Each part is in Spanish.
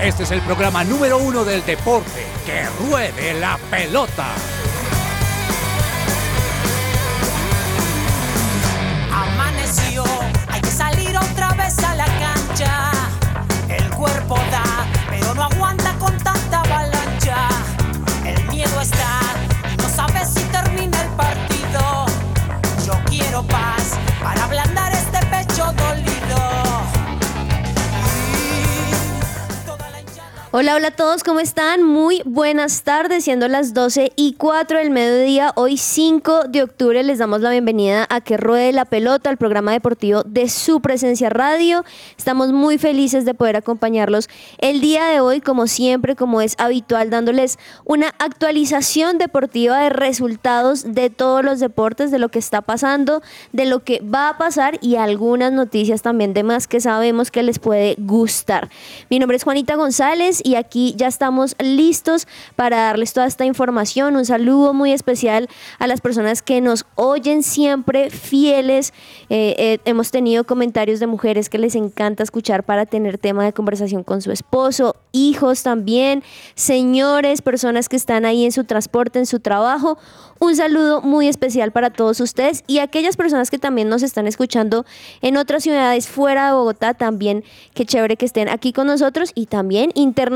Este es el programa número uno del deporte. ¡Que ruede la pelota! Amaneció, hay que salir otra vez a la cancha. El cuerpo da, pero no aguanta con tanta avalancha. El miedo está, no sabes si termina el partido. Yo quiero paz para ablandar Hola, hola a todos, ¿cómo están? Muy buenas tardes, siendo las 12 y 4 del mediodía, hoy 5 de octubre les damos la bienvenida a Que Ruede la Pelota, el programa deportivo de su presencia radio. Estamos muy felices de poder acompañarlos el día de hoy, como siempre, como es habitual, dándoles una actualización deportiva de resultados de todos los deportes, de lo que está pasando, de lo que va a pasar y algunas noticias también de más que sabemos que les puede gustar. Mi nombre es Juanita González y aquí ya estamos listos para darles toda esta información. Un saludo muy especial a las personas que nos oyen siempre fieles. Eh, eh, hemos tenido comentarios de mujeres que les encanta escuchar para tener tema de conversación con su esposo, hijos también, señores, personas que están ahí en su transporte, en su trabajo. Un saludo muy especial para todos ustedes y aquellas personas que también nos están escuchando en otras ciudades fuera de Bogotá también. Qué chévere que estén aquí con nosotros y también internacionalmente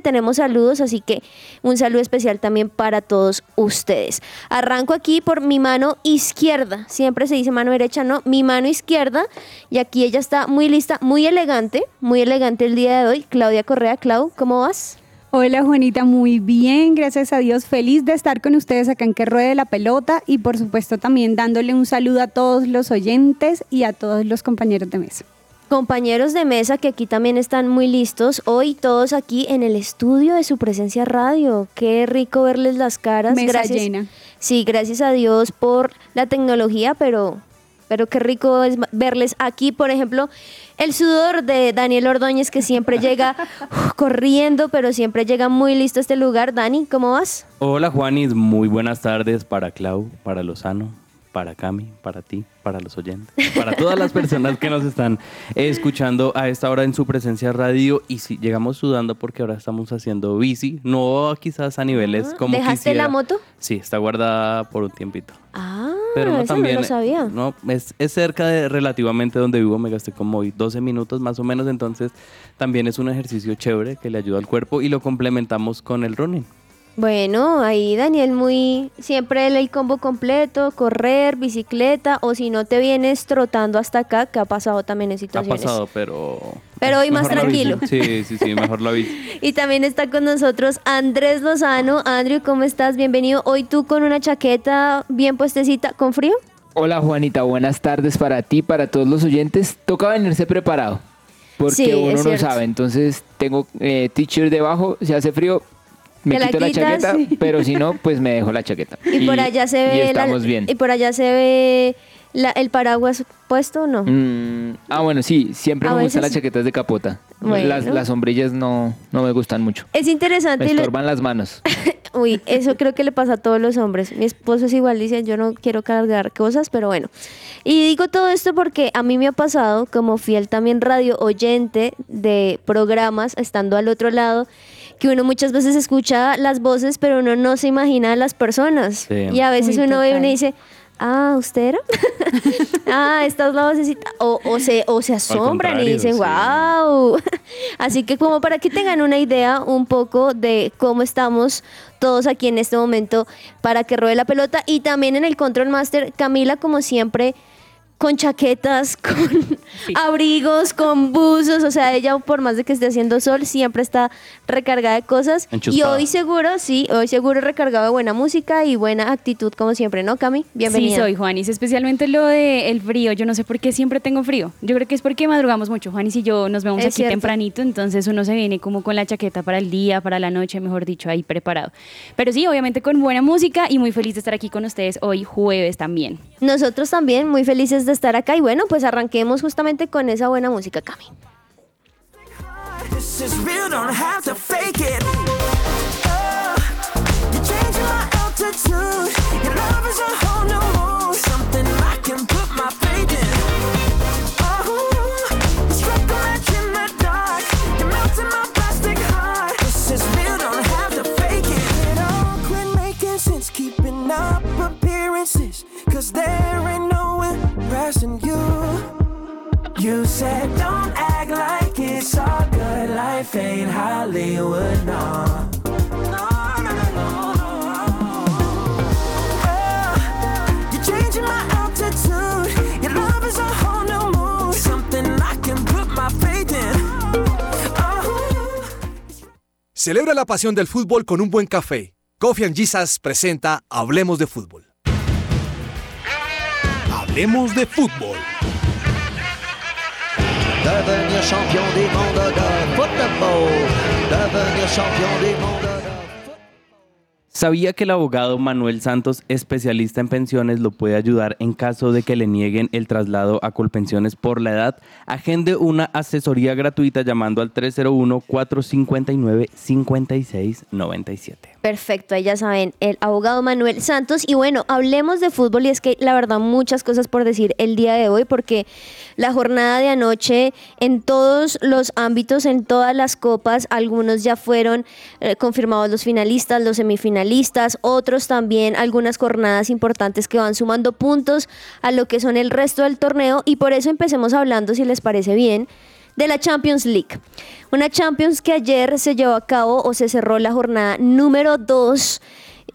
tenemos saludos, así que un saludo especial también para todos ustedes. Arranco aquí por mi mano izquierda. Siempre se dice mano derecha, no, mi mano izquierda y aquí ella está muy lista, muy elegante, muy elegante el día de hoy. Claudia Correa, Clau, ¿cómo vas? Hola Juanita, muy bien, gracias a Dios, feliz de estar con ustedes acá en Que Ruede la Pelota y por supuesto también dándole un saludo a todos los oyentes y a todos los compañeros de mesa. Compañeros de mesa que aquí también están muy listos, hoy todos aquí en el estudio de su presencia radio. Qué rico verles las caras. Mesa gracias. llena. Sí, gracias a Dios por la tecnología, pero pero qué rico es verles aquí, por ejemplo, el sudor de Daniel Ordóñez que siempre llega corriendo, pero siempre llega muy listo a este lugar. Dani, ¿cómo vas? Hola Juanis, muy buenas tardes para Clau, para Lozano, para Cami, para ti, para los oyentes, para todas las personas que nos están escuchando a esta hora en su presencia radio y si llegamos sudando porque ahora estamos haciendo bici, no quizás a niveles Ah, como ¿dejaste quisiera. la moto? Sí, está guardada por un tiempito. Ah, Pero no eso también, no lo sabía. no, es, es cerca de relativamente donde vivo, me gasté como hoy 12 minutos más o menos, entonces también es un ejercicio chévere que le ayuda al cuerpo y lo complementamos con el running. Bueno, ahí Daniel muy siempre el combo completo, correr, bicicleta o si no te vienes trotando hasta acá, que ha pasado también en Ha situaciones. pasado, pero... Pero hoy más tranquilo. Sí, sí, sí, mejor la bici. Y también está con nosotros Andrés Lozano. Andrew, ¿cómo estás? Bienvenido. Hoy tú con una chaqueta bien puestecita, ¿con frío? Hola Juanita, buenas tardes para ti, para todos los oyentes. Toca venirse preparado, porque Sí, uno no sabe. Entonces tengo eh, t-shirt debajo, si hace frío, me la quito la, quitas, chaqueta, pero si no, pues me dejo la chaqueta. Y, por allá se y ve la- estamos bien. y por allá se ve la- el paraguas puesto o no? Mm, ah, bueno, sí, siempre A me gustan veces- las chaquetas de capota. Bueno. Las, las sombrillas no, no me gustan mucho. Es interesante. Me y lo- estorban las manos. Uy, eso creo que le pasa a todos los hombres. Mi esposo es igual, dice, yo no quiero cargar cosas, pero bueno. Y digo todo esto porque a mí me ha pasado, como fiel también radio oyente de programas, estando al otro lado, que uno muchas veces escucha las voces, pero uno no se imagina a las personas. Sí. Y a veces uno ve y uno dice, ah, ¿usted era? ah, esta es la vocecita. O, o se, o se asombran y dicen, sí. wow. Así que como para que tengan una idea un poco de cómo estamos todos aquí en este momento para que ruede la pelota y también en el Control Master, Camila como siempre con chaquetas, con abrigos, con buzos, o sea, ella por más de que esté haciendo sol, siempre está recargada de cosas. Y hoy seguro, sí, hoy seguro recargado de buena música y buena actitud como siempre, ¿no, Cami? Bienvenida. Sí, soy Juanis, especialmente lo del frío. Yo no sé por qué siempre tengo frío. Yo creo que es porque madrugamos mucho. Juanis y yo nos vemos Es aquí cierto. tempranito, entonces uno se viene como con la chaqueta para el día, para la noche, mejor dicho, ahí preparado. Pero sí, obviamente con buena música y muy feliz de estar aquí con ustedes hoy jueves también. Nosotros también muy felices de estar acá y bueno, pues arranquemos justamente justamente con esa buena música, Cami. Cause there ain't no You said don't act like it's all good. Life ain't Hollywood, no. No, no, no, no. Oh, you're changing my altitude. Your love is a whole new mood. Something I can put my faith in. Celebra la pasión del fútbol con un buen café. Coffee and Jesus presenta Hablemos de Fútbol. Hablemos de Fútbol. ¿Sabía que el abogado Manuel Santos, especialista en pensiones, lo puede ayudar en caso de que le nieguen el traslado a Colpensiones por la edad? Agende una asesoría gratuita llamando al 301-459-5697. Perfecto, ahí ya saben, el abogado Manuel Santos. Y bueno, hablemos de fútbol y es que la verdad muchas cosas por decir el día de hoy porque la jornada de anoche en todos los ámbitos, en todas las copas, algunos ya fueron eh, confirmados los finalistas, los semifinalistas, otros también algunas jornadas importantes que van sumando puntos a lo que son el resto del torneo y por eso empecemos hablando, si les parece bien, de la Champions League. Una Champions que ayer se llevó a cabo o se cerró la jornada número 2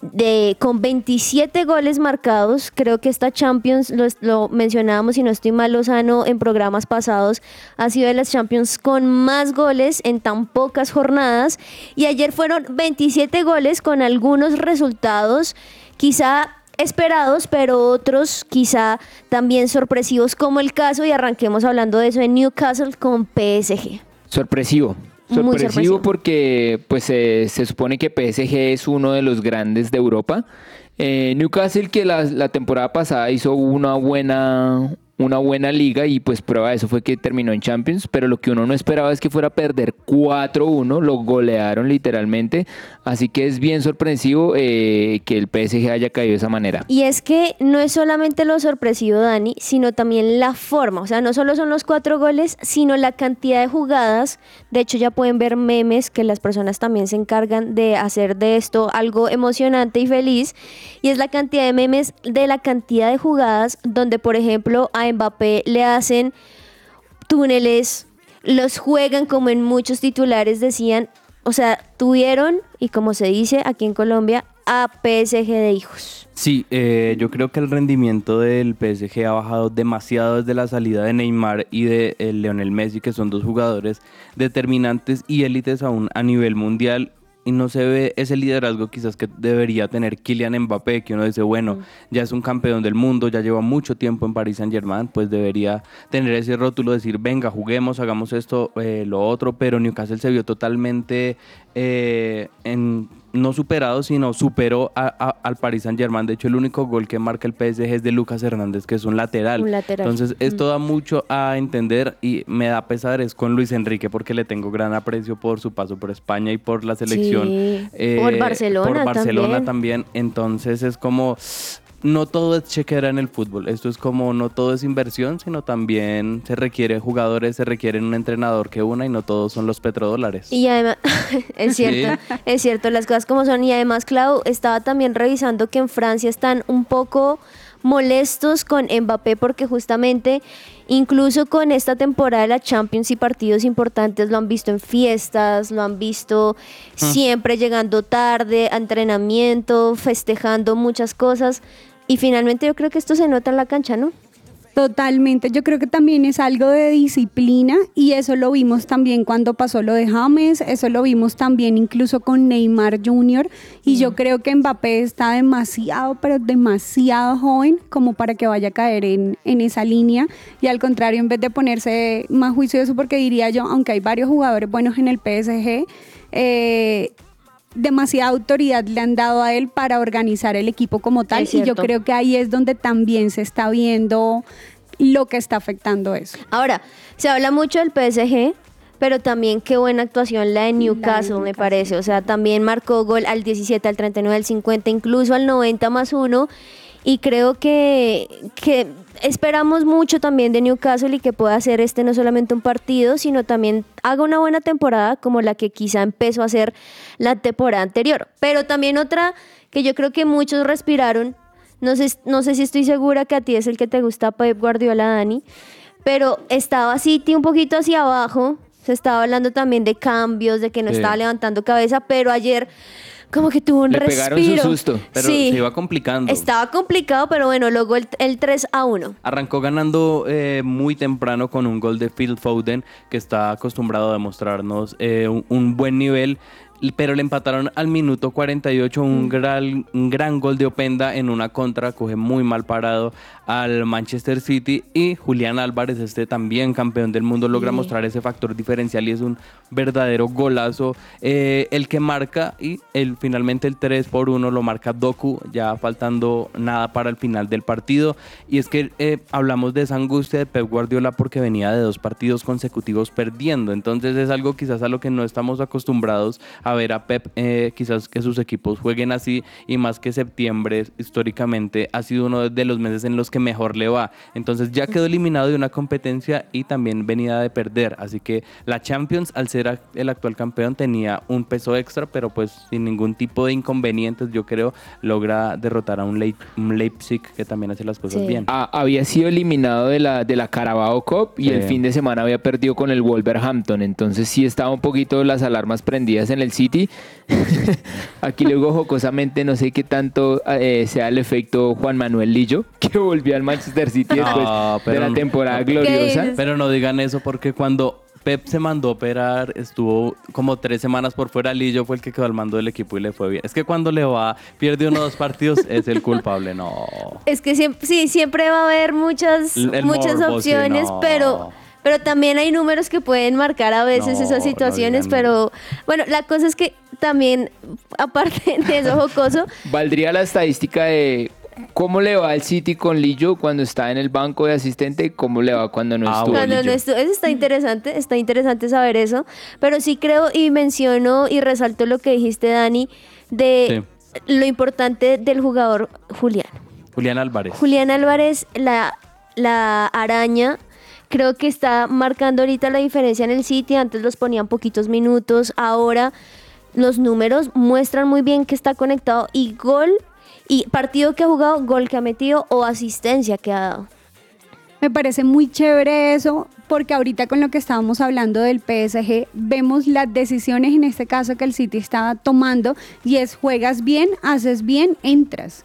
de, con 27 goles marcados. Creo que esta Champions, lo, lo mencionábamos y no estoy mal, Lozano, en programas pasados, ha sido de las Champions con más goles en tan pocas jornadas. Y ayer fueron 27 goles con algunos resultados quizá esperados, pero otros quizá también sorpresivos, como el caso, y arranquemos hablando de eso, en Newcastle con PSG. Sorpresivo. Muy Sorpresivo, sorpresivo. porque pues eh, se supone que PSG es uno de los grandes de Europa. Eh, Newcastle que la, la temporada pasada hizo una buena, una buena liga y pues prueba de eso fue que terminó en Champions, pero lo que uno no esperaba es que fuera a perder 4-1, lo golearon literalmente, así que es bien sorpresivo eh, que el PSG haya caído de esa manera. Y es que no es solamente lo sorpresivo, Dani, sino también la forma. O sea, no solo son los cuatro goles, sino la cantidad de jugadas. De hecho, ya pueden ver memes que las personas también se encargan de hacer de esto algo emocionante y feliz. Y es la cantidad de memes de la cantidad de jugadas donde, por ejemplo, Mbappé le hacen túneles, los juegan como en muchos titulares decían. O sea, tuvieron, y como se dice aquí en Colombia, a PSG de hijos. Sí, eh, yo creo que el rendimiento del PSG ha bajado demasiado desde la salida de Neymar y de eh, Lionel Messi, que son dos jugadores determinantes y élites aún a nivel mundial. Y no se ve ese liderazgo quizás que debería tener Kylian Mbappé, que uno dice, bueno, ya es un campeón del mundo, ya lleva mucho tiempo en Paris Saint Germain, pues debería tener ese rótulo, decir, venga, juguemos, hagamos esto, eh, lo otro, pero Newcastle se vio totalmente eh, en, no superado, sino superó a- a- al Paris Saint Germain. De hecho, el único gol que marca el PSG es de Lucas Hernández, que es un lateral. Un lateral. Entonces, esto da mucho a entender y me da pesar es con Luis Enrique porque le tengo gran aprecio por su paso por España y por la selección. Sí, por Barcelona Por Barcelona también. también. Entonces, es como no todo es chequera en el fútbol. Esto es como no todo es inversión, sino también se requiere jugadores, se requiere un entrenador que una y no todos son los petrodólares. Y además, es cierto, es cierto, las cosas como son. Y además, Clau, estaba también revisando que en Francia están un poco molestos con Mbappé porque justamente incluso con esta temporada de la Champions y partidos importantes lo han visto en fiestas, lo han visto siempre llegando tarde a entrenamiento, festejando muchas cosas y finalmente yo creo que esto se nota en la cancha, ¿no? Totalmente, yo creo que también es algo de disciplina y eso lo vimos también cuando pasó lo de James, eso lo vimos también incluso con Neymar Jr. y yo creo que Mbappé está demasiado, pero demasiado joven como para que vaya a caer en, en esa línea y al contrario, en vez de ponerse más juicioso, porque diría yo, aunque hay varios jugadores buenos en el PSG, eh, demasiada autoridad le han dado a él para organizar el equipo como tal y yo creo que ahí es donde también se está viendo lo que está afectando eso. Ahora, se habla mucho del PSG, pero también qué buena actuación la de Newcastle, me Newcastle. parece. O sea, también marcó gol al 17, al 39, al 50, incluso al 90 más uno. Y creo que, que esperamos mucho también de Newcastle y que pueda hacer este no solamente un partido, sino también haga una buena temporada como la que quizá empezó a hacer la temporada anterior. Pero también otra que yo creo que muchos respiraron, no sé, no sé si estoy segura que a ti es el que te gusta Pep Guardiola, Dani, pero estaba City un poquito hacia abajo. Se estaba hablando también de cambios, de que no Sí. estaba levantando cabeza, pero ayer como que tuvo un Le pegaron su respiro. susto. Pero sí, se iba complicando. estaba complicado, pero bueno, luego el, el 3 a 1. Arrancó ganando eh, muy temprano con un gol de Phil Foden, que está acostumbrado a demostrarnos eh, un, un buen nivel. Pero le empataron al minuto 48 un, gran, un gran gol de Openda en una contra, coge muy mal parado al Manchester City. Y Julián Álvarez, este también campeón del mundo, logra Sí. mostrar ese factor diferencial y es un verdadero golazo. eh, el que marca y el, finalmente el 3 por 1 lo marca Doku, ya faltando nada para el final del partido. Y es que eh, hablamos de esa angustia de Pep Guardiola porque venía de dos partidos consecutivos perdiendo. Entonces es algo quizás a lo que no estamos acostumbrados a ver a Pep, eh, quizás que sus equipos jueguen así y más que septiembre históricamente ha sido uno de los meses en los que mejor le va. Entonces ya quedó eliminado de una competencia y también venía de perder. Así que la Champions, al ser a- el actual campeón, tenía un peso extra, pero pues sin ningún tipo de inconvenientes, yo creo, logra derrotar a un, Leip- un Leipzig que también hace las cosas Sí. bien. Ah, había sido eliminado de la, de la Carabao Cup y Sí. el fin de semana había perdido con el Wolverhampton. Entonces sí estaba un poquito las alarmas prendidas en el City. Aquí luego jocosamente no sé qué tanto eh, sea el efecto Juan Manuel Lillo, que volvió al Manchester City No, después de la temporada ¿Qué gloriosa. Pero no digan eso porque cuando Pep se mandó a operar, estuvo como tres semanas por fuera. Lillo fue el que quedó al mando del equipo y le fue bien. Es que cuando le va, pierde uno o dos partidos, es el culpable. No. Es que siempre, sí, siempre va a haber muchas, El- muchas morbo, sí, opciones, no. pero, pero también hay números que pueden marcar a veces No, esas no situaciones, digan- pero bueno, la cosa es que también, aparte de eso jocoso, Valdría la estadística de cómo le va al City con Lillo cuando está en el banco de asistente y cómo le va cuando no Ah, estuvo cuando Lillo. no estu- eso está interesante, está interesante saber eso, pero sí creo y menciono y resalto lo que dijiste, Dani, de lo importante del jugador Julián. Julián Álvarez. Julián Álvarez, la, la araña, creo que está marcando ahorita la diferencia en el City. Antes los ponían poquitos minutos, ahora los números muestran muy bien que está conectado y gol y partido que ha jugado, gol que ha metido o asistencia que ha dado. Me parece muy chévere eso, porque ahorita con lo que estábamos hablando del PSG, vemos las decisiones en este caso que el City estaba tomando y es juegas bien, haces bien, entras.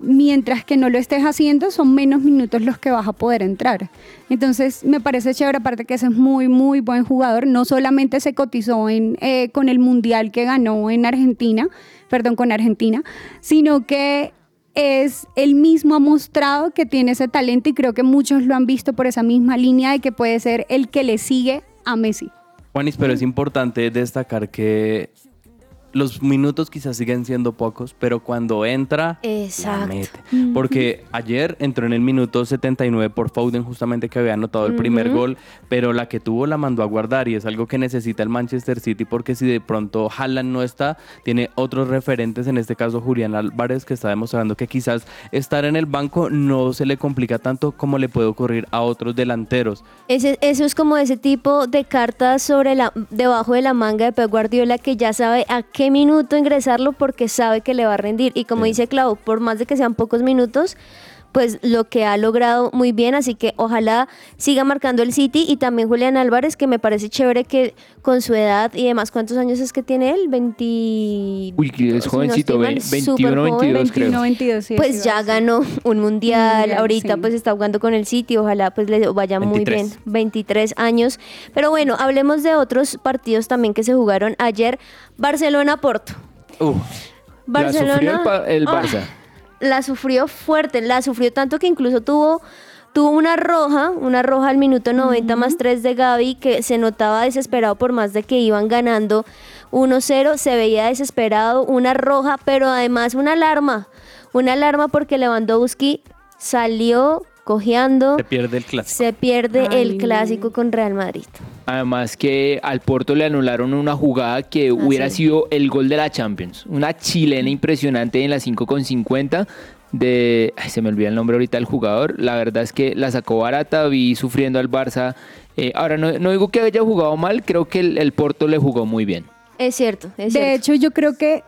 Mientras que no lo estés haciendo, son menos minutos los que vas a poder entrar. Entonces, me parece chévere, aparte que ese es muy, muy buen jugador. No solamente se cotizó en, eh, con el Mundial que ganó en Argentina, perdón, con Argentina, sino que es él mismo ha mostrado que tiene ese talento y creo que muchos lo han visto por esa misma línea de que puede ser el que le sigue a Messi. Juanis, pero es importante destacar que los minutos quizás siguen siendo pocos, pero cuando entra, la mete. Porque ayer entró en el minuto 79 por Foden, justamente que había anotado el primer gol, pero la que tuvo la mandó a guardar y es algo que necesita el Manchester City porque si de pronto Haaland no está, tiene otros referentes, en este caso Julián Álvarez, que está demostrando que quizás estar en el banco no se le complica tanto como le puede ocurrir a otros delanteros. Ese, eso es como ese tipo de cartas sobre la, debajo de la manga de Pep Guardiola que ya sabe a qué minuto ingresarlo porque sabe que le va a rendir. Y como Sí. dice Clau, por más de que sean pocos minutos, pues lo que ha logrado muy bien, así que ojalá siga marcando el City y también Julián Álvarez, que me parece chévere que con su edad y demás, ¿cuántos años es que tiene él? 20... Uy, que es no jovencito, súper 21, joven. 22 creo. 21, 22, sí, Pues sí, ya ganó un mundial, Mundial, ahorita sí. pues está jugando con el City, ojalá pues le vaya muy 23. bien, 23 años. Pero bueno, hablemos de otros partidos también que se jugaron ayer. Barcelona-Porto. La sufrió el, el Ah. La sufrió fuerte, la sufrió tanto que incluso tuvo tuvo una roja, una roja al minuto 90 más 3 de Gaby que se notaba desesperado por más de que iban ganando 1-0, se veía desesperado, una roja, pero además una alarma, una alarma porque Lewandowski salió cojeando, se pierde el clásico. se pierde Ay, el clásico con Real Madrid. Además que al Porto le anularon una jugada que hubiera sí. sido el gol de la Champions. Una chilena impresionante en la 5.50 de... ay, se me olvida el nombre ahorita del jugador. La verdad es que la sacó barata, vi sufriendo al Barça. Eh, ahora, no, no digo que haya jugado mal, creo que el, el Porto le jugó muy bien. Es cierto, es De cierto. hecho, yo creo que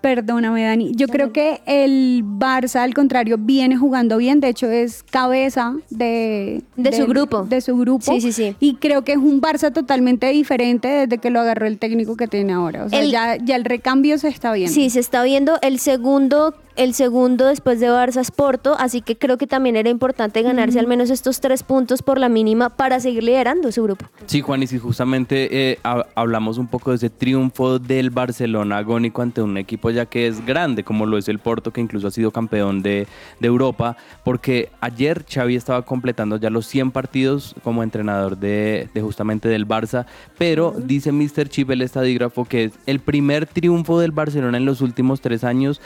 Perdóname, Dani. Yo creo que el Barça, al contrario, viene jugando bien. De hecho, es cabeza de, De su grupo. De su grupo. Sí, sí, sí. Y creo que es un Barça totalmente diferente desde que lo agarró el técnico que tiene ahora. O sea, El- ya, ya el recambio se está viendo. Sí, se está viendo el segundo, el segundo después de Barça es Porto, así que creo que también era importante ganarse al menos estos tres puntos por la mínima para seguir liderando su grupo. Sí, Juan, y si justamente eh, ha- hablamos un poco de ese triunfo del Barcelona agónico ante un equipo ya que es grande, como lo es el Porto, que incluso ha sido campeón de, de Europa, porque ayer Xavi estaba completando ya los 100 partidos como entrenador de, de justamente del Barça, pero dice Mr. Chip, el estadígrafo, que es el primer triunfo del Barcelona en los últimos tres años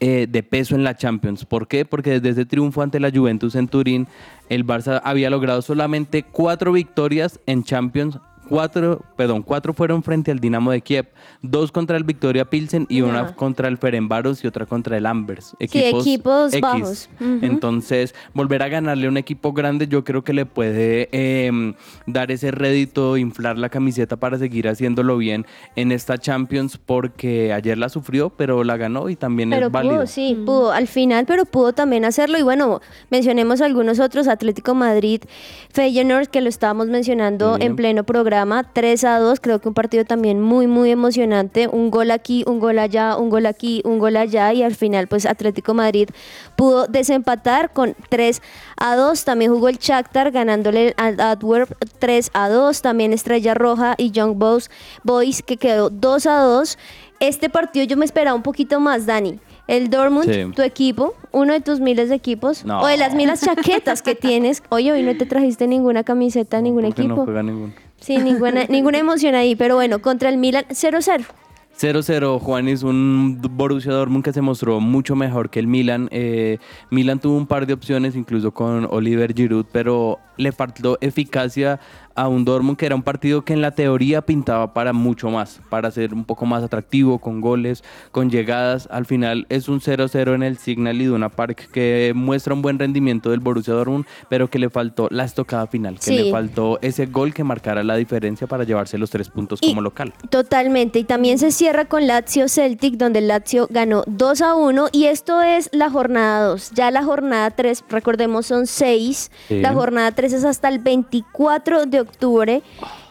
eh, de peso en la Champions. ¿Por qué? Porque desde ese triunfo ante la Juventus en Turín, el Barça había logrado solamente cuatro victorias en Champions. Cuatro, perdón, cuatro fueron frente al Dinamo de Kiev, dos contra el Victoria Pilsen y una contra el Ferenbaros y otra contra el Ambers. equipos X. bajos. Entonces, volver a ganarle a un equipo grande, yo creo que le puede eh, dar ese rédito, inflar la camiseta para seguir haciéndolo bien en esta Champions, porque ayer la sufrió, pero la ganó y también Pero es válido. pudo, sí, pudo al final, pero pudo también hacerlo. Y bueno, mencionemos algunos otros, Atlético Madrid, Feyenoord, que lo estábamos mencionando Sí. en pleno programa, 3 a 2, creo que un partido también muy, muy emocionante, un gol aquí, un gol allá, un gol aquí, un gol allá, y al final pues Atlético Madrid pudo desempatar con 3 a 2, también jugó el Shakhtar ganándole al Antwerp 3 a 2, también Estrella Roja y Young Boys, Boys que quedó 2 a 2. Este partido yo me esperaba un poquito más, Dani. El Dortmund, Sí. tu equipo, uno de tus miles de equipos, No. o de las miles chaquetas que tienes. Oye, hoy no te trajiste ninguna camiseta, ningún Porque no equipo. juega ninguno. Sí, ninguna, ninguna emoción ahí, pero bueno, contra el Milan 0-0. 0-0, Juan es un Borussia Dortmund que se mostró mucho mejor que el Milan. Eh, Milan tuvo un par de opciones, incluso con Oliver Giroud, pero le faltó eficacia a un Dortmund que era un partido que en la teoría pintaba para mucho más, para ser un poco más atractivo, con goles, con llegadas. Al final es un 0-0 en el Signal Iduna Park que muestra un buen rendimiento del Borussia Dortmund, pero que le faltó la estocada final, que Sí. le faltó ese gol que marcara la diferencia para llevarse los tres puntos Y- como local. Totalmente. Y también se cierra con Lazio Celtic, donde el Lazio ganó 2 a 1. Y esto es la jornada 2. Ya la jornada 3, recordemos, son 6. Sí. La jornada 3 es hasta el 24 de octubre.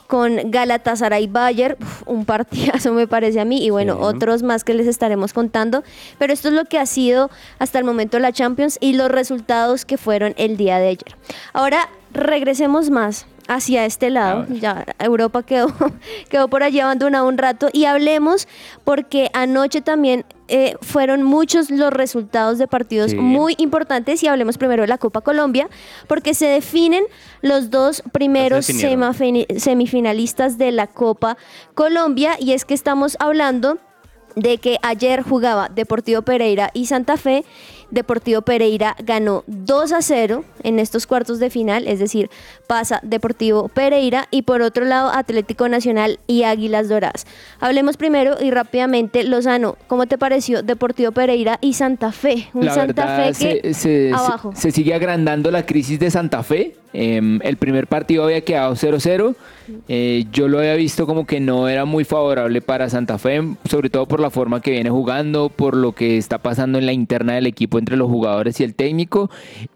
Con Galatasaray Bayer, un partidazo me parece a mí, y bueno, Sí. otros más que les estaremos contando. Pero esto es lo que ha sido hasta el momento la Champions y los resultados que fueron el día de ayer. Ahora regresemos más hacia este lado. Ya Europa quedó, quedó por allí abandonado un rato y hablemos porque anoche también eh, fueron muchos los resultados de partidos Sí. muy importantes y hablemos primero de la Copa Colombia porque se definen los dos primeros semifinalistas de la Copa Colombia y es que estamos hablando de que ayer jugaba Deportivo Pereira y Santa Fe. Deportivo Pereira ganó 2 a 0 en estos cuartos de final, es decir, pasa Deportivo Pereira y por otro lado Atlético Nacional y Águilas Doradas. Hablemos primero y rápidamente, Lozano, ¿cómo te pareció Deportivo Pereira y Santa Fe? Un La Santa verdad, Fe que se, se- abajo. se sigue agrandando la crisis de Santa Fe. Em, el primer partido había quedado 0-0. Eh, yo lo había visto como que no era muy favorable para Santa Fe, sobre todo por la forma que viene jugando, por lo que está pasando en la interna del equipo entre los jugadores y el técnico.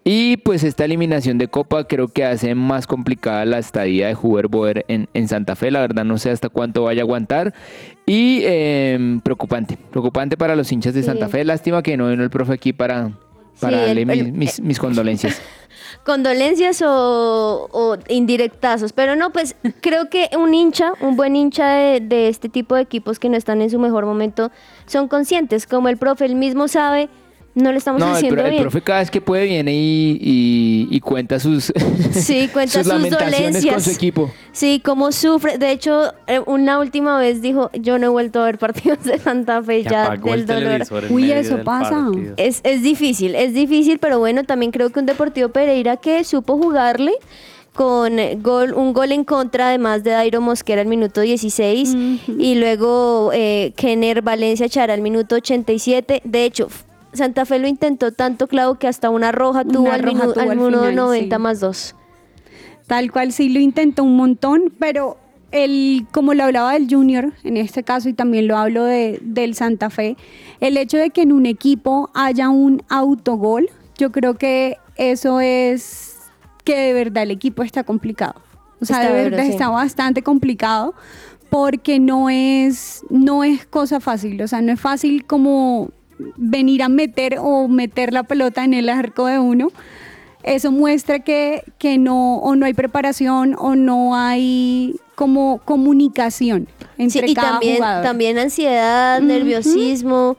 Y pues esta eliminación de Copa creo que hace más complicada la estadía de Huber Boer en, en Santa Fe. La verdad no sé hasta cuánto vaya a aguantar. Y em, preocupante, preocupante para los hinchas de Sí. Santa Fe. Lástima que no vino el profe aquí para, para Sí, darle el- mis, mis- mis condolencias. condolencias o, o indirectazos. Pero no, pues creo que un hincha, un buen hincha de, de este tipo de equipos que no están en su mejor momento, son conscientes. Como el profe, él mismo sabe, no le estamos No, el, haciendo el bien. profe cada vez que puede viene y, y- y cuenta sus, Sí, cuenta sus, lamentaciones dolencias. con su equipo. Sí, cómo sufre. De hecho, eh, una última vez dijo, yo no he vuelto a ver partidos de Santa Fe ya del el dolor. Uy, eso pasa. partido. Es, es difícil, es difícil, pero bueno, también creo que un Deportivo Pereira que supo jugarle con gol, un gol en contra, además de Dairo Mosquera al minuto 16 y luego eh, Kenner Valencia Chara al minuto 87. De hecho, Santa Fe lo intentó tanto, claro, que hasta una roja tuvo Una al, roja minu- tuvo al al minuto final, 90 sí. más 2. Tal cual sí lo intentó un montón, pero el, como lo hablaba del Junior en este caso y también lo hablo de, del Santa Fe, el hecho de que en un equipo haya un autogol, yo creo que eso es que de verdad el equipo está complicado. O sea, Está de verdad sí. está bastante complicado porque no es, no es cosa fácil. O sea, no es fácil como venir a meter o meter la pelota en el arco de uno. Eso muestra que, que no, o no hay preparación o no hay como comunicación entre Sí, y cada también, jugador. también ansiedad, nerviosismo.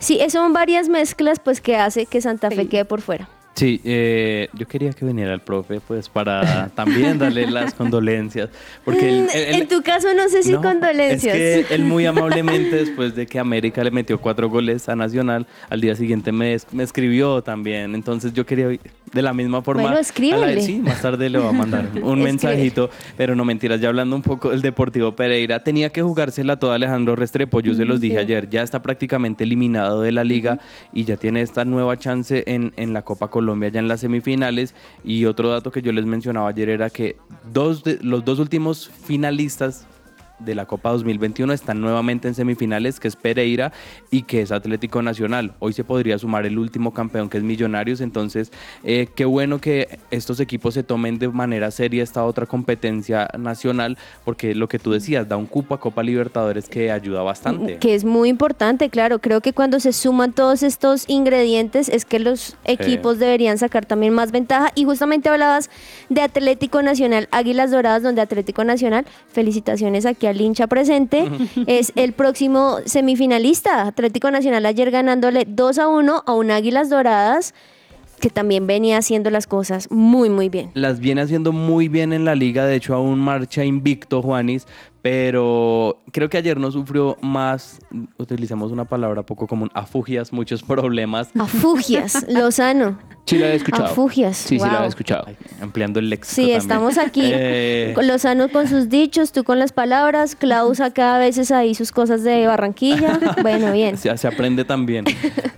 Sí, eso son varias mezclas pues que hace que Santa Fe Sí. quede por fuera. Sí, eh, yo quería que viniera el profe, pues, para también darle las condolencias. Porque él- Mm, él- en tu caso no sé si No, condolencias. Es que él muy amablemente, después de que América le metió cuatro goles a Nacional, al día siguiente me escribió también. Entonces yo quería, de la misma forma... Bueno, escríbele. a la- sí, más tarde le voy a mandar un mensajito. Pero no mentiras, ya hablando un poco del Deportivo Pereira, tenía que jugársela toda Alejandro Restrepo. Yo se los dije ayer, ya está prácticamente eliminado de la liga y ya tiene esta nueva chance en, en la Copa Colombia, ya en las semifinales. Y otro dato que yo les mencionaba ayer era que dos de, los dos últimos finalistas de la Copa 2021 están nuevamente en semifinales, que es Pereira y que es Atlético Nacional. Hoy se podría sumar el último campeón, que es Millonarios. Entonces, eh, qué bueno que estos equipos se tomen de manera seria esta otra competencia nacional, porque lo que tú decías, da un cupo a Copa Libertadores que ayuda bastante. Que es muy importante, claro. Creo que cuando se suman todos estos ingredientes es que los equipos deberían sacar también más ventaja. Y justamente hablabas de Atlético Nacional, Águilas Doradas, donde Atlético Nacional, felicitaciones aquí al hincha presente, es el próximo semifinalista. Atlético Nacional ayer ganándole 2 a 1 a un Águilas Doradas que también venía haciendo las cosas muy, muy bien. Las viene haciendo muy bien en la liga, de hecho aún marcha invicto Juanis, pero creo que ayer no sufrió más, utilizamos una palabra poco común, afugias, muchos problemas. Afugias, Lozano. Sí, lo había escuchado. Afugias. Sí, sí, lo wow. había escuchado. Ay, ampliando el léxico Sí, también. estamos aquí. Eh, Lozano con sus dichos, tú con las palabras, Klaus acá a veces ahí sus cosas de Barranquilla. Bueno, bien. Se, se aprende también.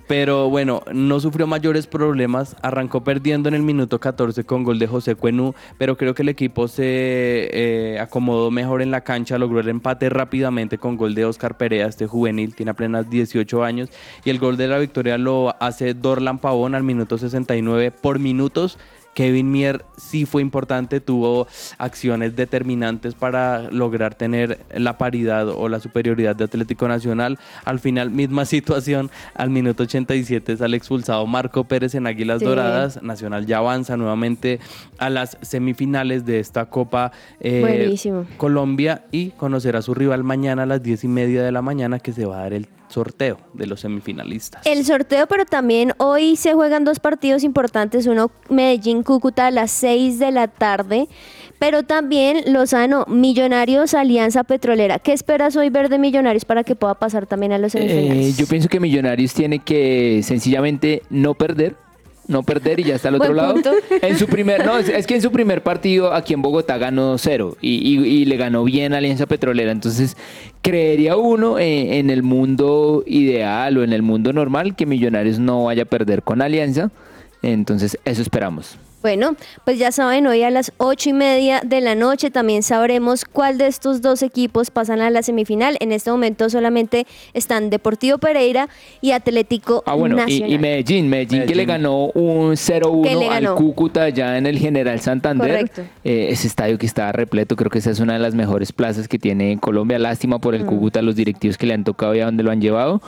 Pero bueno, no sufrió mayores problemas. Arrancó perdiendo en el minuto 14 con gol de José Cuenú, pero creo que el equipo se eh, acomodó mejor en la cancha, logró el empate rápidamente con gol de Oscar Perea, este juvenil, tiene apenas 18 años. Y el gol de la victoria lo hace Dorlan Pavón al minuto 69 por minutos. Kevin Mier sí fue importante, tuvo acciones determinantes para lograr tener la paridad o la superioridad de Atlético Nacional. Al final, misma situación, al minuto 87 sale expulsado Marco Pérez en Águilas Sí. Doradas. Nacional ya avanza nuevamente a las semifinales de esta Copa eh. Colombia y conocerá a su rival mañana a las 10 y media de la mañana que se va a dar el sorteo de los semifinalistas. El sorteo, pero también hoy se juegan dos partidos importantes, uno Medellín-Cúcuta a las 6 de la tarde, pero también Lozano, Millonarios, Alianza Petrolera. ¿Qué esperas hoy ver de Millonarios para que pueda pasar también a los Eh, semifinales? yo pienso que Millonarios tiene que sencillamente no perder. No perder y ya está al otro lado. punto. En su primer, no, es, es que en su primer partido aquí en Bogotá ganó cero y, y- y le ganó bien a Alianza Petrolera. Entonces, creería uno eh, en el mundo ideal o en el mundo normal que Millonarios no vaya a perder con Alianza. Entonces, eso esperamos. Bueno, pues ya saben, hoy a las ocho y media de la noche también sabremos cuál de estos dos equipos pasan a la semifinal. En este momento solamente están Deportivo Pereira y Atlético Ah, bueno, y, Nacional. y Medellín, Medellín, que le ganó un Que 0-1 le al. Cúcuta ya en el General Santander. Correcto. Eh, ese estadio que estaba repleto, creo que esa es una de las mejores plazas que tiene Colombia. Lástima por el Mm. Cúcuta, los directivos que le han tocado y a donde lo han llevado.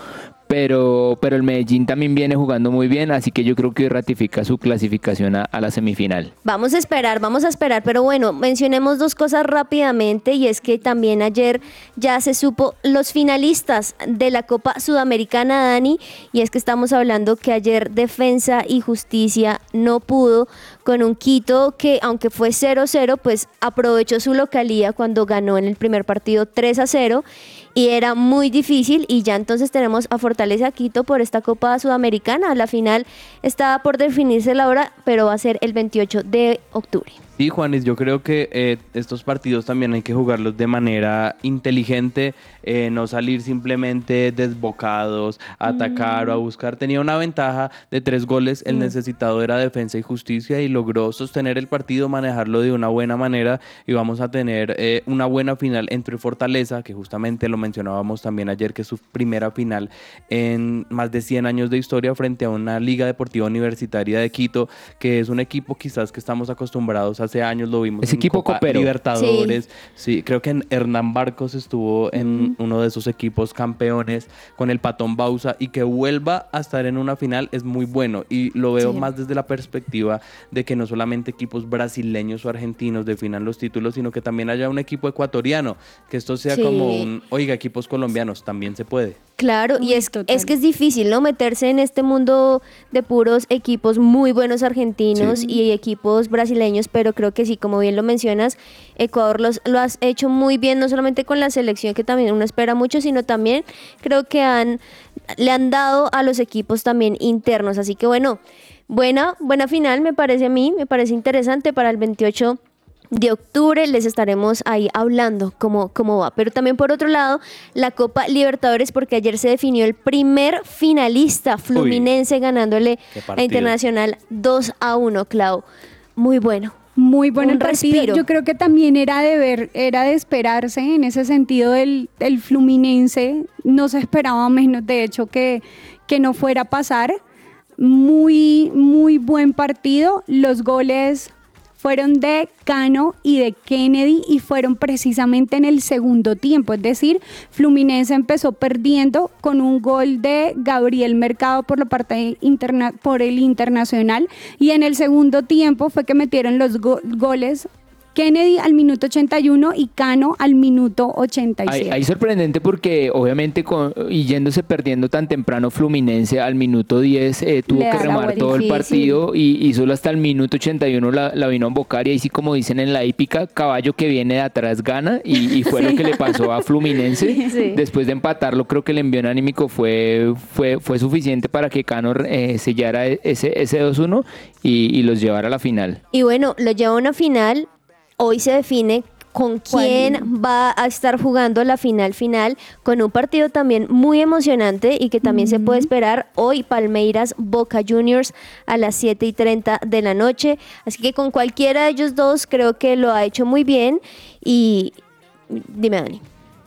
Pero, pero el Medellín también viene jugando muy bien, así que yo creo que ratifica su clasificación a, la semifinal. Vamos a esperar, vamos a esperar, pero bueno, mencionemos dos cosas rápidamente y es que también ayer ya se supo los finalistas de la Copa Sudamericana, Dani, y es que estamos hablando que ayer Defensa y Justicia no pudo con un Quito que aunque fue 0-0, pues aprovechó su localía cuando ganó en el primer partido 3-0 y era muy difícil y ya entonces tenemos a Fortaleza Quito por esta Copa Sudamericana. La final está por definirse la hora, pero va a ser el 28 de octubre. Sí, Juanes, yo creo que eh, estos partidos también hay que jugarlos de manera inteligente, eh, no salir simplemente desbocados, a atacar o a buscar. Tenía una ventaja de tres goles, el necesitado era defensa y justicia y logró sostener el partido, manejarlo de una buena manera y vamos a tener eh, una buena final entre Fortaleza, que justamente lo mencionábamos también ayer, que es su primera final en más de 100 años de historia frente a una Liga Deportiva Universitaria de Quito, que es un equipo quizás que estamos acostumbrados a hace años lo vimos Ese en equipo Copa copero. Libertadores. Sí. creo que en Hernán Barcos estuvo en uno de esos equipos campeones con el Patón Bausa y que vuelva a estar en una final es muy bueno y lo veo Sí. más desde la perspectiva de que no solamente equipos brasileños o argentinos definan los títulos, sino que también haya un equipo ecuatoriano, que esto sea Sí. como un, oiga, equipos colombianos, también se puede. Claro, y es, total. es que es difícil, ¿no? Meterse en este mundo de puros equipos muy buenos argentinos y equipos brasileños, pero creo que sí, como bien lo mencionas, Ecuador los, lo has hecho muy bien, no solamente con la selección, que también uno espera mucho, sino también creo que han, le han dado a los equipos también internos. Así que bueno, buena, buena final, me parece a mí, me parece interesante para el 28 de octubre les estaremos ahí hablando cómo, cómo va. Pero también por otro lado, la Copa Libertadores, porque ayer se definió el primer finalista Fluminense ganándole a. Internacional 2 a 1, Clau. Muy bueno. Muy el partido. respiro. Yo creo que también era de ver, era de esperarse en ese sentido del, del Fluminense. No se esperaba menos, de hecho, que, que no fuera a pasar. Muy, muy buen partido. Los goles fueron de Cano y de Kennedy y fueron precisamente en el segundo tiempo. Es decir, Fluminense empezó perdiendo con un gol de Gabriel Mercado por la parte interna por el internacional y en el segundo tiempo fue que metieron los go- goles Kennedy al minuto 81 y Cano al minuto Ahí, 87. ahí sorprendente porque obviamente con, y yéndose perdiendo tan temprano Fluminense al minuto 10 eh, tuvo Le que remar todo el partido y, y solo hasta el minuto 81 la, la vino a embocar y ahí sí como dicen en la hípica, caballo que viene de atrás gana y, y fue lo que le pasó a Fluminense. Sí. Después de empatarlo creo que el envío anímico fue, fue, fue suficiente para que Cano eh, sellara ese, ese 2-1 y, y los llevara a la final. Y bueno, lo lleva a una final. Hoy se define con quién va a estar jugando la final final, con un partido también muy emocionante y que también se puede esperar hoy Palmeiras Boca Juniors a las 7 y 30 de la noche. Así que con cualquiera de ellos dos creo que lo ha hecho muy bien y dime Dani.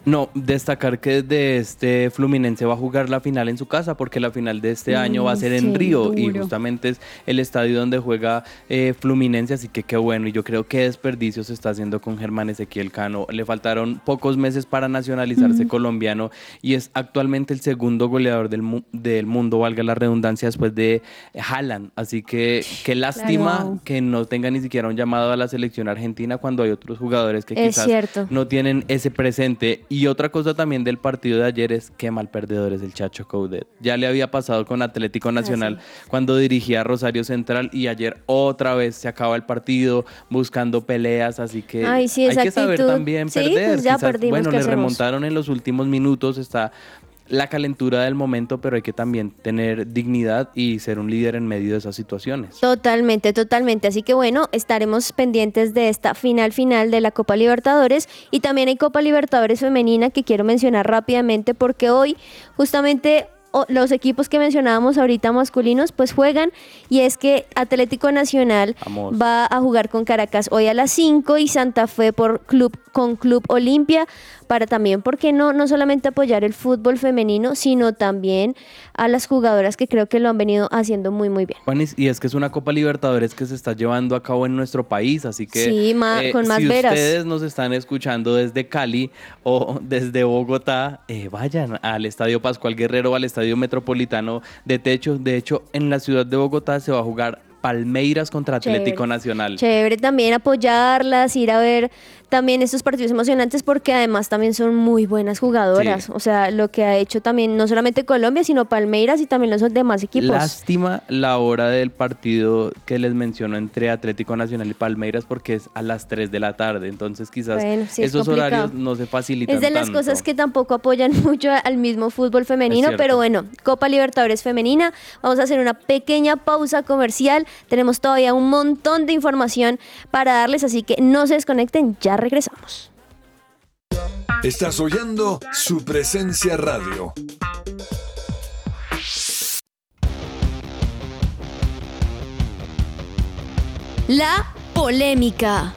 No, destacar que de este Fluminense va a jugar la final en su casa porque la final de este año va a ser en sí, Río y justamente es el estadio donde juega eh, Fluminense, así que qué bueno. Y yo creo que desperdicio se está haciendo con Germán Ezequiel Cano. Le faltaron pocos meses para nacionalizarse colombiano y es actualmente el segundo goleador del, mu- del mundo, valga la redundancia, después de Haaland. Así que qué lástima que no tenga ni siquiera un llamado a la selección argentina cuando hay otros jugadores que Es quizás cierto. no tienen ese presente. Y otra cosa también del partido de ayer es qué mal perdedor es el Chacho Coudet. Ya le había pasado con Atlético Nacional cuando dirigía a Rosario Central y ayer otra vez se acaba el partido buscando peleas, así que Ay, sí, hay que saber también Sí, perder. pues ya Quizás, perdimos, bueno, ¿qué le hacemos? remontaron en los últimos minutos, está la calentura del momento, pero hay que también tener dignidad y ser un líder en medio de esas situaciones. Totalmente, totalmente. Así que bueno, estaremos pendientes de esta final final de la Copa Libertadores y también hay Copa Libertadores femenina que quiero mencionar rápidamente porque hoy justamente los equipos que mencionábamos ahorita masculinos pues juegan y es que Atlético Nacional Vamos. va a jugar con Caracas hoy a las 5 y Santa Fe por club con Club Olimpia para también, ¿por qué no? No solamente apoyar el fútbol femenino, sino también a las jugadoras que creo que lo han venido haciendo muy, muy bien. Juanis, y es que es una Copa Libertadores que se está llevando a cabo en nuestro país, así que eh, Sí, ma- con más si veras. ustedes nos están escuchando desde Cali o desde Bogotá, eh, vayan al Estadio Pascual Guerrero o al Estadio Metropolitano de Techo. De hecho, en la ciudad de Bogotá se va a jugar Palmeiras contra Atlético Chévere. Nacional. Chévere también apoyarlas, ir a ver también estos partidos emocionantes porque además también son muy buenas jugadoras. Sí. O sea, lo que ha hecho también no solamente Colombia, sino Palmeiras y también los demás equipos. Lástima la hora del partido que les menciono entre Atlético Nacional y Palmeiras porque es a las 3 de la tarde. Entonces quizás Bueno, sí, es esos horarios no se facilitan Es de las tanto. cosas que tampoco apoyan mucho al mismo fútbol femenino, pero bueno, Copa Libertadores femenina. Vamos a hacer una pequeña pausa comercial. Tenemos todavía un montón de información para darles, así que no se desconecten, ya regresamos. Estás oyendo su presencia radio. La polémica.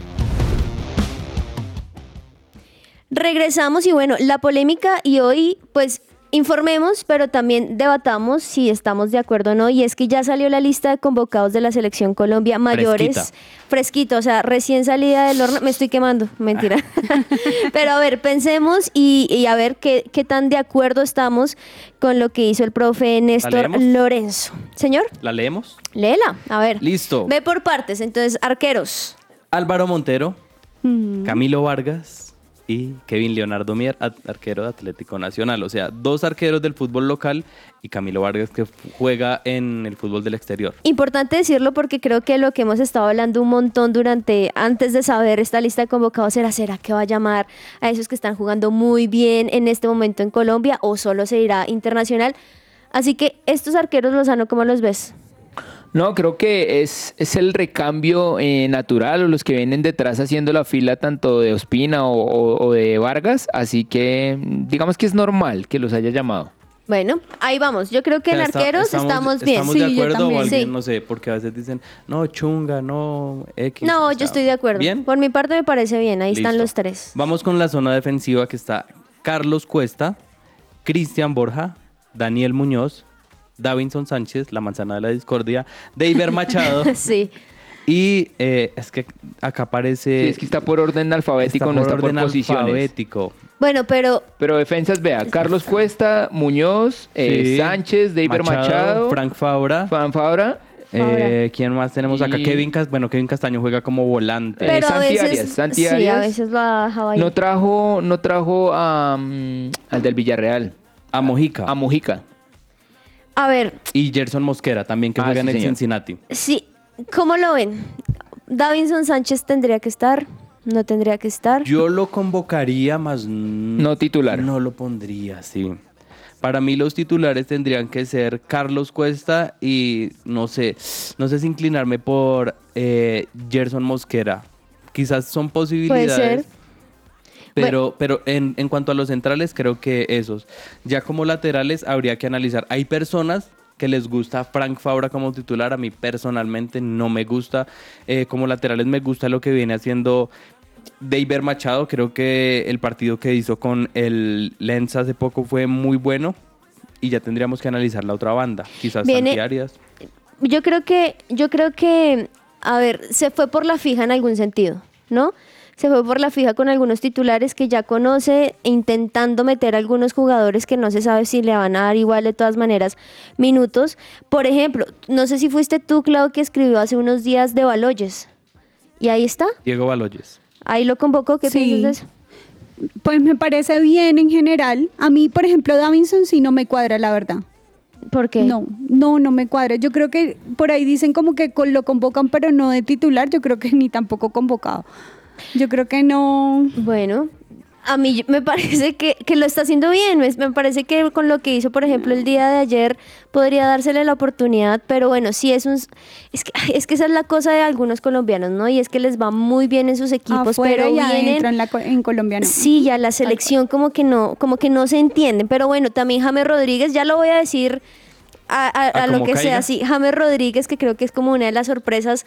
Regresamos y bueno, la polémica y hoy pues informemos, pero también debatamos si estamos de acuerdo o no. Y es que ya salió la lista de convocados de la selección Colombia mayores. Fresquita. Fresquito, o sea, recién salida del horno. Me estoy quemando, mentira. pero a ver, pensemos y, y a ver qué, qué tan de acuerdo estamos con lo que hizo el profe Néstor? Lorenzo. Señor, ¿La leemos? léela, a ver. Listo. Ve por partes, entonces, arqueros. Álvaro Montero, Camilo Vargas y Kevin Leonardo Mier, ar- arquero de Atlético Nacional. O sea, dos arqueros del fútbol local y Camilo Vargas que juega en el fútbol del exterior. Importante decirlo porque creo que lo que hemos estado hablando un montón durante, antes de saber esta lista de convocados era, ¿será que va a llamar a esos que están jugando muy bien en este momento en Colombia o solo se irá internacional? Así que estos arqueros, Lozano, ¿cómo los ves? No, creo que es, es el recambio eh, natural o los que vienen detrás haciendo la fila tanto de Ospina o, o- o de Vargas, así que digamos que es normal que los haya llamado. Bueno, ahí vamos. Yo creo que O en está- arqueros estamos, bien. ¿Estamos Sí, de yo acuerdo o también. alguien, Sí. no sé, porque a veces dicen, no, chunga, no, X. No, o yo estoy de acuerdo. ¿Bien? Por mi parte me parece bien. Ahí están los tres. Vamos con la zona defensiva que está Carlos Cuesta, Cristian Borja, Daniel Muñoz, Davinson Sánchez, la manzana de la discordia, David Machado sí. y eh, es que acá aparece... Sí, es que está por orden alfabético, no por está por orden posiciones. alfabético. Bueno, pero Pero defensas, vea, Carlos Cuesta, Muñoz, eh, Sí. Sánchez, David Machado, Frank Fabra. Fran Fabra. eh, ¿Quién más tenemos acá? Kevin Cas bueno, Kevin Castaño juega como volante. Eh, pero a Santi veces Arias, Santi sí, a Arias. veces lo ha dejado ahí. No trajo, no trajo a, al del Villarreal, a Mojica. a Mujica. A ver, y Gerson Mosquera también que Ah, juega sí, en el señor. Cincinnati. Sí, ¿cómo lo ven? Davinson Sánchez tendría que estar, no tendría que estar. Yo lo convocaría, más No titular. No lo pondría, sí. Para mí los titulares tendrían que ser Carlos Cuesta y no sé, no sé si inclinarme por eh, Gerson Mosquera. Quizás son posibilidades. ser. Pero, pero en, en cuanto a los centrales, creo que esos. Ya como laterales habría que analizar. Hay personas que les gusta Frank Fabra como titular. A mí personalmente no me gusta. Eh, como laterales me gusta lo que viene haciendo David Machado. Creo que el partido que hizo con el Lens hace poco fue muy bueno. Y ya tendríamos que analizar la otra banda. Quizás Viene- Arias. Yo creo que, yo creo que, a ver, se fue por la fija en algún sentido, ¿no? Se fue por la fija con algunos titulares que ya conoce, intentando meter a algunos jugadores que no se sabe si le van a dar igual de todas maneras minutos. Por ejemplo, no sé si fuiste tú, Clau, que escribió hace unos días de Baloyes. Y ahí está, Diego Baloyes. ahí lo convocó. ¿Qué Sí. piensas de eso? Pues me parece bien en general. A mí, por ejemplo, Davinson sí no me cuadra, la verdad. ¿Por qué? No, no, no me cuadra. Yo creo que por ahí dicen como que lo convocan, pero no de titular. Yo creo que ni tampoco convocado. Yo creo que no. Bueno, a mí me parece que, que lo está haciendo bien. Me, me parece que con lo que hizo, por ejemplo, el día de ayer, podría dársele la oportunidad. Pero bueno, sí es un. Es que, es que esa es la cosa de algunos colombianos, ¿no? Y es que les va muy bien en sus equipos, afuera pero y vienen. en, la, en Colombia no. Sí, ya la selección como que no, como que no se entienden. Pero bueno, también James Rodríguez, ya lo voy a decir a, a- ¿A a lo que caiga? sea. Sí, James Rodríguez, que creo que es como una de las sorpresas.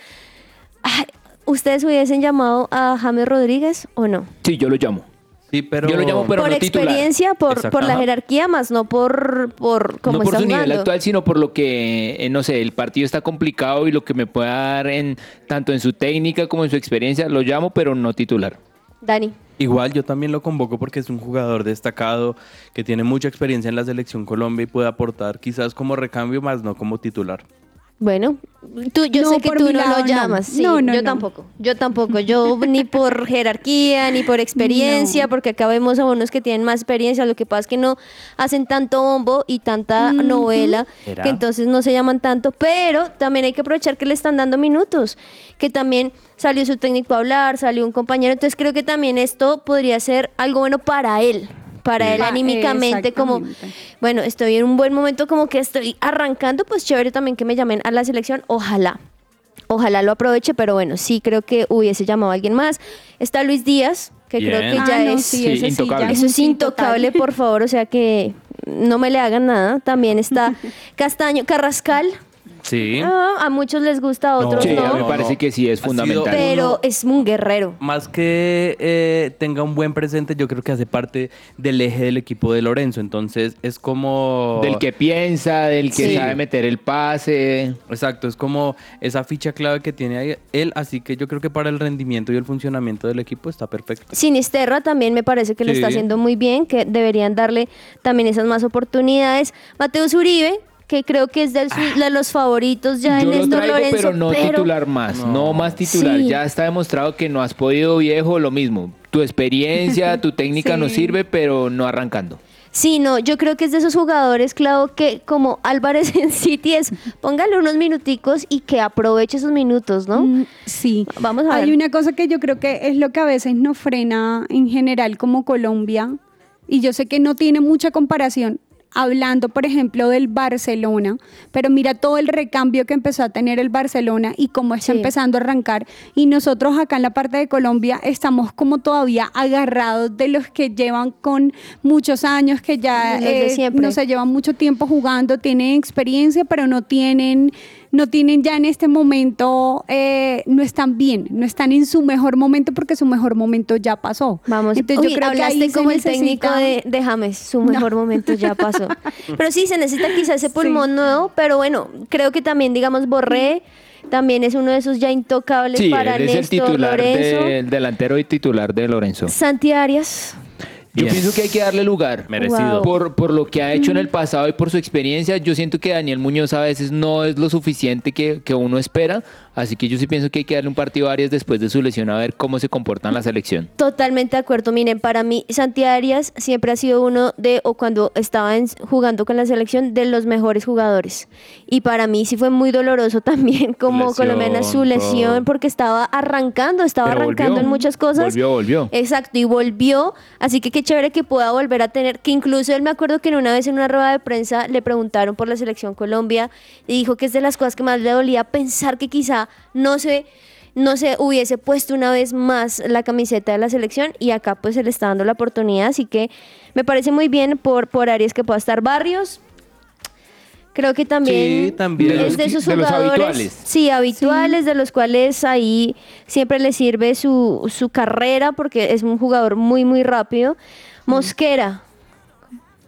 Ay, ¿Ustedes hubiesen llamado a James Rodríguez o no? Sí, yo lo llamo. Sí, pero. Yo lo llamo, pero por no titular. experiencia, por, por la jerarquía, más no por, por cómo no por está su nivel actual, sino por lo que, eh, no sé, el partido está complicado y lo que me pueda dar en tanto en su técnica como en su experiencia, lo llamo, pero no titular. Dani. Igual yo también lo convoco porque es un jugador destacado que tiene mucha experiencia en la selección Colombia y puede aportar quizás como recambio más no como titular. Bueno, tú, yo No, sé que tú no lado, lo no. llamas. Sí, No, no, yo no. tampoco. Yo tampoco. Yo ni por jerarquía, ni por experiencia, porque acá vemos a unos que tienen más experiencia. Lo que pasa es que no hacen tanto bombo y tanta novela, que entonces no se llaman tanto. Pero también hay que aprovechar que le están dando minutos. Que también salió su técnico a hablar, salió un compañero. Entonces creo que también esto podría ser algo bueno para él. Para él Ah, anímicamente, como, bueno, estoy en un buen momento, como que estoy arrancando, pues chévere también que me llamen a la selección, ojalá. ojalá lo aproveche, pero bueno, sí creo que hubiese llamado a alguien más. Está Luis Díaz, que creo que ya Ah, no, es... sí, Sí, ese sí, intocable. ya Eso es intocable, por favor, o sea que no me le hagan nada. También está Castaño, Carrascal. Sí. Ah, a muchos les gusta, a otros Sí, no. a mí me parece que sí es Ha sido- fundamental. Pero es un guerrero. Más que eh, tenga un buen presente, yo creo que hace parte del eje del equipo de Lorenzo. Entonces es como. Del que piensa, del que Sí. sabe meter el pase. Exacto, es como esa ficha clave que tiene ahí él. Así que yo creo que para el rendimiento y el funcionamiento del equipo está perfecto. Sinisterra también me parece que lo Sí. está haciendo muy bien, que deberían darle también esas más oportunidades. Mateus Uribe, que creo que es del su- de los favoritos ya. Yo en traigo, Lorenzo, pero no titular más, no, más titular. Sí. Ya está demostrado que no has podido, viejo, lo mismo. Tu experiencia, tu técnica Sí. nos sirve, pero no arrancando. Sí, no, yo creo que es de esos jugadores, claro, que como Álvarez en City es, póngale unos minuticos y que aproveche esos minutos, ¿no? Mm, Sí. Vamos a Hay ver. una cosa que yo creo que es lo que a veces nos frena en general como Colombia, y yo sé que no tiene mucha comparación, hablando, por ejemplo, del Barcelona, pero mira todo el recambio que empezó a tener el Barcelona y cómo está Sí. empezando a arrancar. Y nosotros acá en la parte de Colombia estamos como todavía agarrados de los que llevan con muchos años, que ya eh, no se llevan mucho tiempo jugando, tienen experiencia, pero no tienen, no tienen ya en este momento, eh, no están bien, no están en su mejor momento porque su mejor momento ya pasó. Vamos, Entonces Uy, yo creo que hablaste ahí se como el técnico necesita- de, de James, su mejor momento ya pasó. Pero sí, se necesita quizás ese pulmón nuevo, pero bueno, creo que también, digamos, Borré también es uno de esos ya intocables Sí, para él es el titular Lorenzo. del delantero y titular de Lorenzo. Santi Arias, Yo Bien. pienso que hay que darle lugar. Merecido. Wow. Por, por lo que ha hecho en el pasado y por su experiencia, yo siento que Daniel Muñoz a veces no es lo suficiente que, que uno espera. Así que yo sí pienso que hay que darle un partido a Arias después de su lesión a ver cómo se comporta en la selección. Totalmente de acuerdo. Miren, para mí, Santi Arias siempre ha sido uno de, o cuando estaba en- jugando con la selección, de los mejores jugadores. Y para mí sí fue muy doloroso también como Lesión, colombiana su lesión, todo. porque estaba arrancando, estaba Pero arrancando volvió. en muchas cosas. Volvió, volvió. Exacto, y volvió. Así que qué chévere que pueda volver a tener, que incluso él me acuerdo que en una vez en una rueda de prensa le preguntaron por la selección Colombia y dijo que es de las cosas que más le dolía pensar que quizá no se no se hubiese puesto una vez más la camiseta de la selección y acá pues se le está dando la oportunidad, así que me parece muy bien por, por Aries que pueda estar Barrios. Creo que también, Sí, también. es de esos De los jugadores, habituales. sí, habituales, de los cuales ahí siempre le sirve su, su carrera porque es un jugador muy, muy rápido. Mosquera,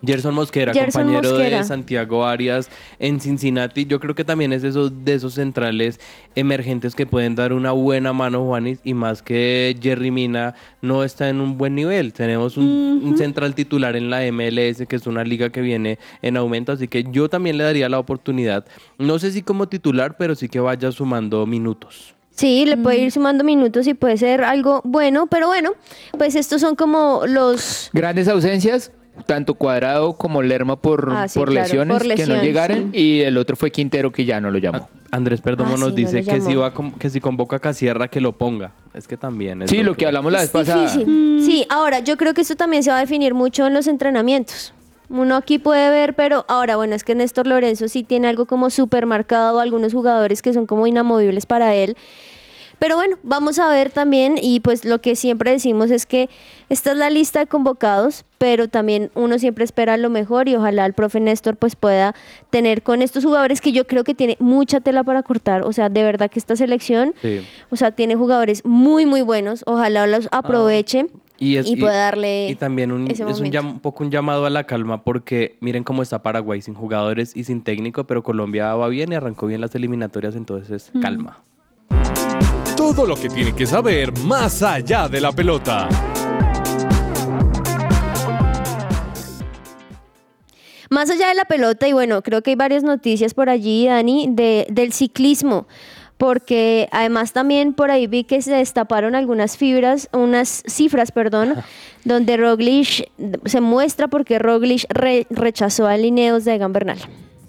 Gerson Mosquera, Gerson compañero Mosquera. de Santiago Arias en Cincinnati. Yo creo que también es de esos, de esos centrales emergentes que pueden dar una buena mano, Juanis, y más que Jerry Mina no está en un buen nivel. Tenemos un, un central titular en la MLS, que es una liga que viene en aumento, así que yo también le daría la oportunidad. No sé si como titular, pero sí que vaya sumando minutos. Sí, le puede ir sumando minutos y puede ser algo bueno, pero bueno, pues estos son como los... Grandes ausencias, tanto Cuadrado como Lerma por, Ah, sí, por, claro, lesiones, por que no llegaron. Y el otro fue Quintero, que ya no lo llamó. Andrés Perdomo Ah, nos sí, dice que si, va con- que si convoca a Casierra, que lo ponga. Es que también es Sí, lo que hablamos la vez Es pasada. difícil. Sí, ahora yo creo que esto también se va a definir mucho en los entrenamientos. Uno aquí puede ver, pero ahora, bueno, es que Néstor Lorenzo sí tiene algo como súper marcado, algunos jugadores que son como inamovibles para él. Pero bueno, vamos a ver también, y pues lo que siempre decimos es que esta es la lista de convocados, pero también uno siempre espera lo mejor y ojalá el profe Néstor pues pueda tener con estos jugadores que yo creo que tiene mucha tela para cortar. O sea, de verdad que esta selección, Sí. o sea, tiene jugadores muy, muy buenos, ojalá los aproveche. Y, es, y pueda darle y también un, es un, momento. llam- un poco un llamado a la calma porque miren cómo está Paraguay sin jugadores y sin técnico, pero Colombia va bien y arrancó bien las eliminatorias, entonces calma. Todo lo que tiene que saber más allá de la pelota. Más allá de la pelota, y bueno, creo que hay varias noticias por allí, Dani, de, del ciclismo, porque además también por ahí vi que se destaparon algunas fibras, unas cifras, perdón, donde Roglic se muestra porque Roglic re- rechazó a Lineos de Egan Bernal.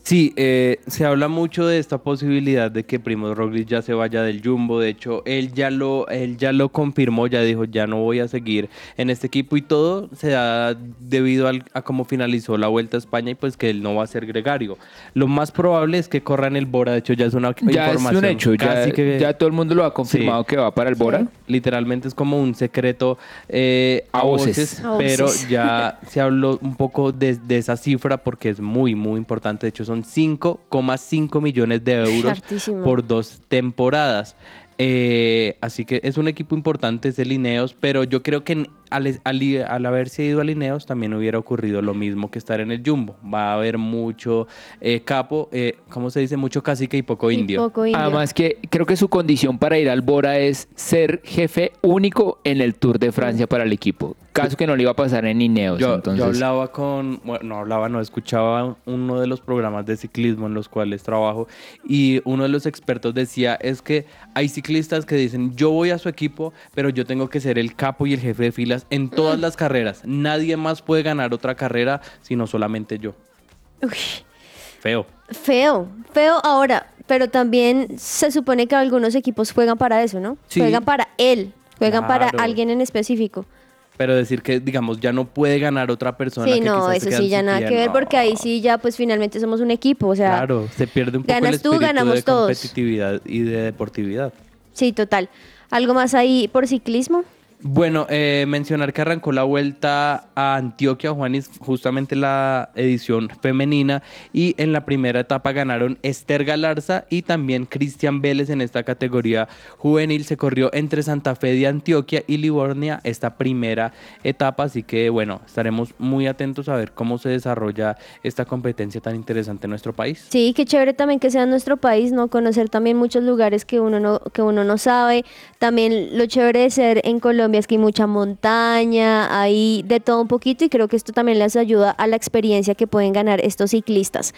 Sí, eh, se habla mucho de esta posibilidad de que Primo Roglic ya se vaya del Jumbo. De hecho, él ya lo, él ya lo confirmó, ya dijo, ya no voy a seguir en este equipo y todo se da debido al- a cómo finalizó la Vuelta a España y pues que él no va a ser gregario. Lo más probable es que corra en el Bora. De hecho, ya es una Ya es información un hecho, ya, casi que- ya todo el mundo lo ha confirmado Sí. que va para el Bora. Literalmente es como un secreto eh, a, A voces. voces, A pero voces. ya se habló un poco de, de esa cifra porque es muy, muy importante. De hecho, son 5,5 millones de euros Hartísimo. por dos temporadas. Eh, así que es un equipo importante, es de Lineos, pero yo creo que en- al, al- al haberse ido a Lineos también hubiera ocurrido lo mismo que estar en el Jumbo. Va a haber mucho eh, capo, eh, ¿cómo se dice? Mucho cacique y poco Y indio. poco indio. Además que creo que su condición para ir al Bora es ser jefe único en el Tour de Francia para el equipo. Caso que no le iba a pasar en Ineos. Yo, entonces, yo hablaba con, bueno, no hablaba, no, escuchaba uno de los programas de ciclismo en los cuales trabajo y uno de los expertos decía es que hay ciclistas que dicen yo voy a su equipo, pero yo tengo que ser el capo y el jefe de filas en todas las carreras. Nadie más puede ganar otra carrera sino solamente yo. Uy, Feo. feo, feo ahora, pero también se supone que algunos equipos juegan para eso, ¿no? Sí. Juegan para él, juegan para alguien en específico. Pero decir que, digamos, ya no puede ganar otra persona. Sí, que no, eso sí ya nada que ver, no. porque ahí sí ya pues finalmente somos un equipo, o sea, Claro, se pierde un poco el ganas tú, ganamos de todos. competitividad y de deportividad. sí, total. ¿Algo más ahí por ciclismo? Bueno, eh, mencionar que arrancó la vuelta a Antioquia, Juanis, justamente la edición femenina, y en la primera etapa ganaron Esther Galarza y también Cristian Vélez en esta categoría juvenil. Se corrió entre Santa Fe de Antioquia y Livornia esta primera etapa, así que bueno, estaremos muy atentos a ver cómo se desarrolla esta competencia tan interesante en nuestro país. Sí, qué chévere también que sea nuestro país, ¿no? Conocer también muchos lugares que uno no, que uno no sabe. También lo chévere de ser en Colombia es que hay mucha montaña, hay de todo un poquito y creo que esto también les ayuda a la experiencia que pueden ganar estos ciclistas.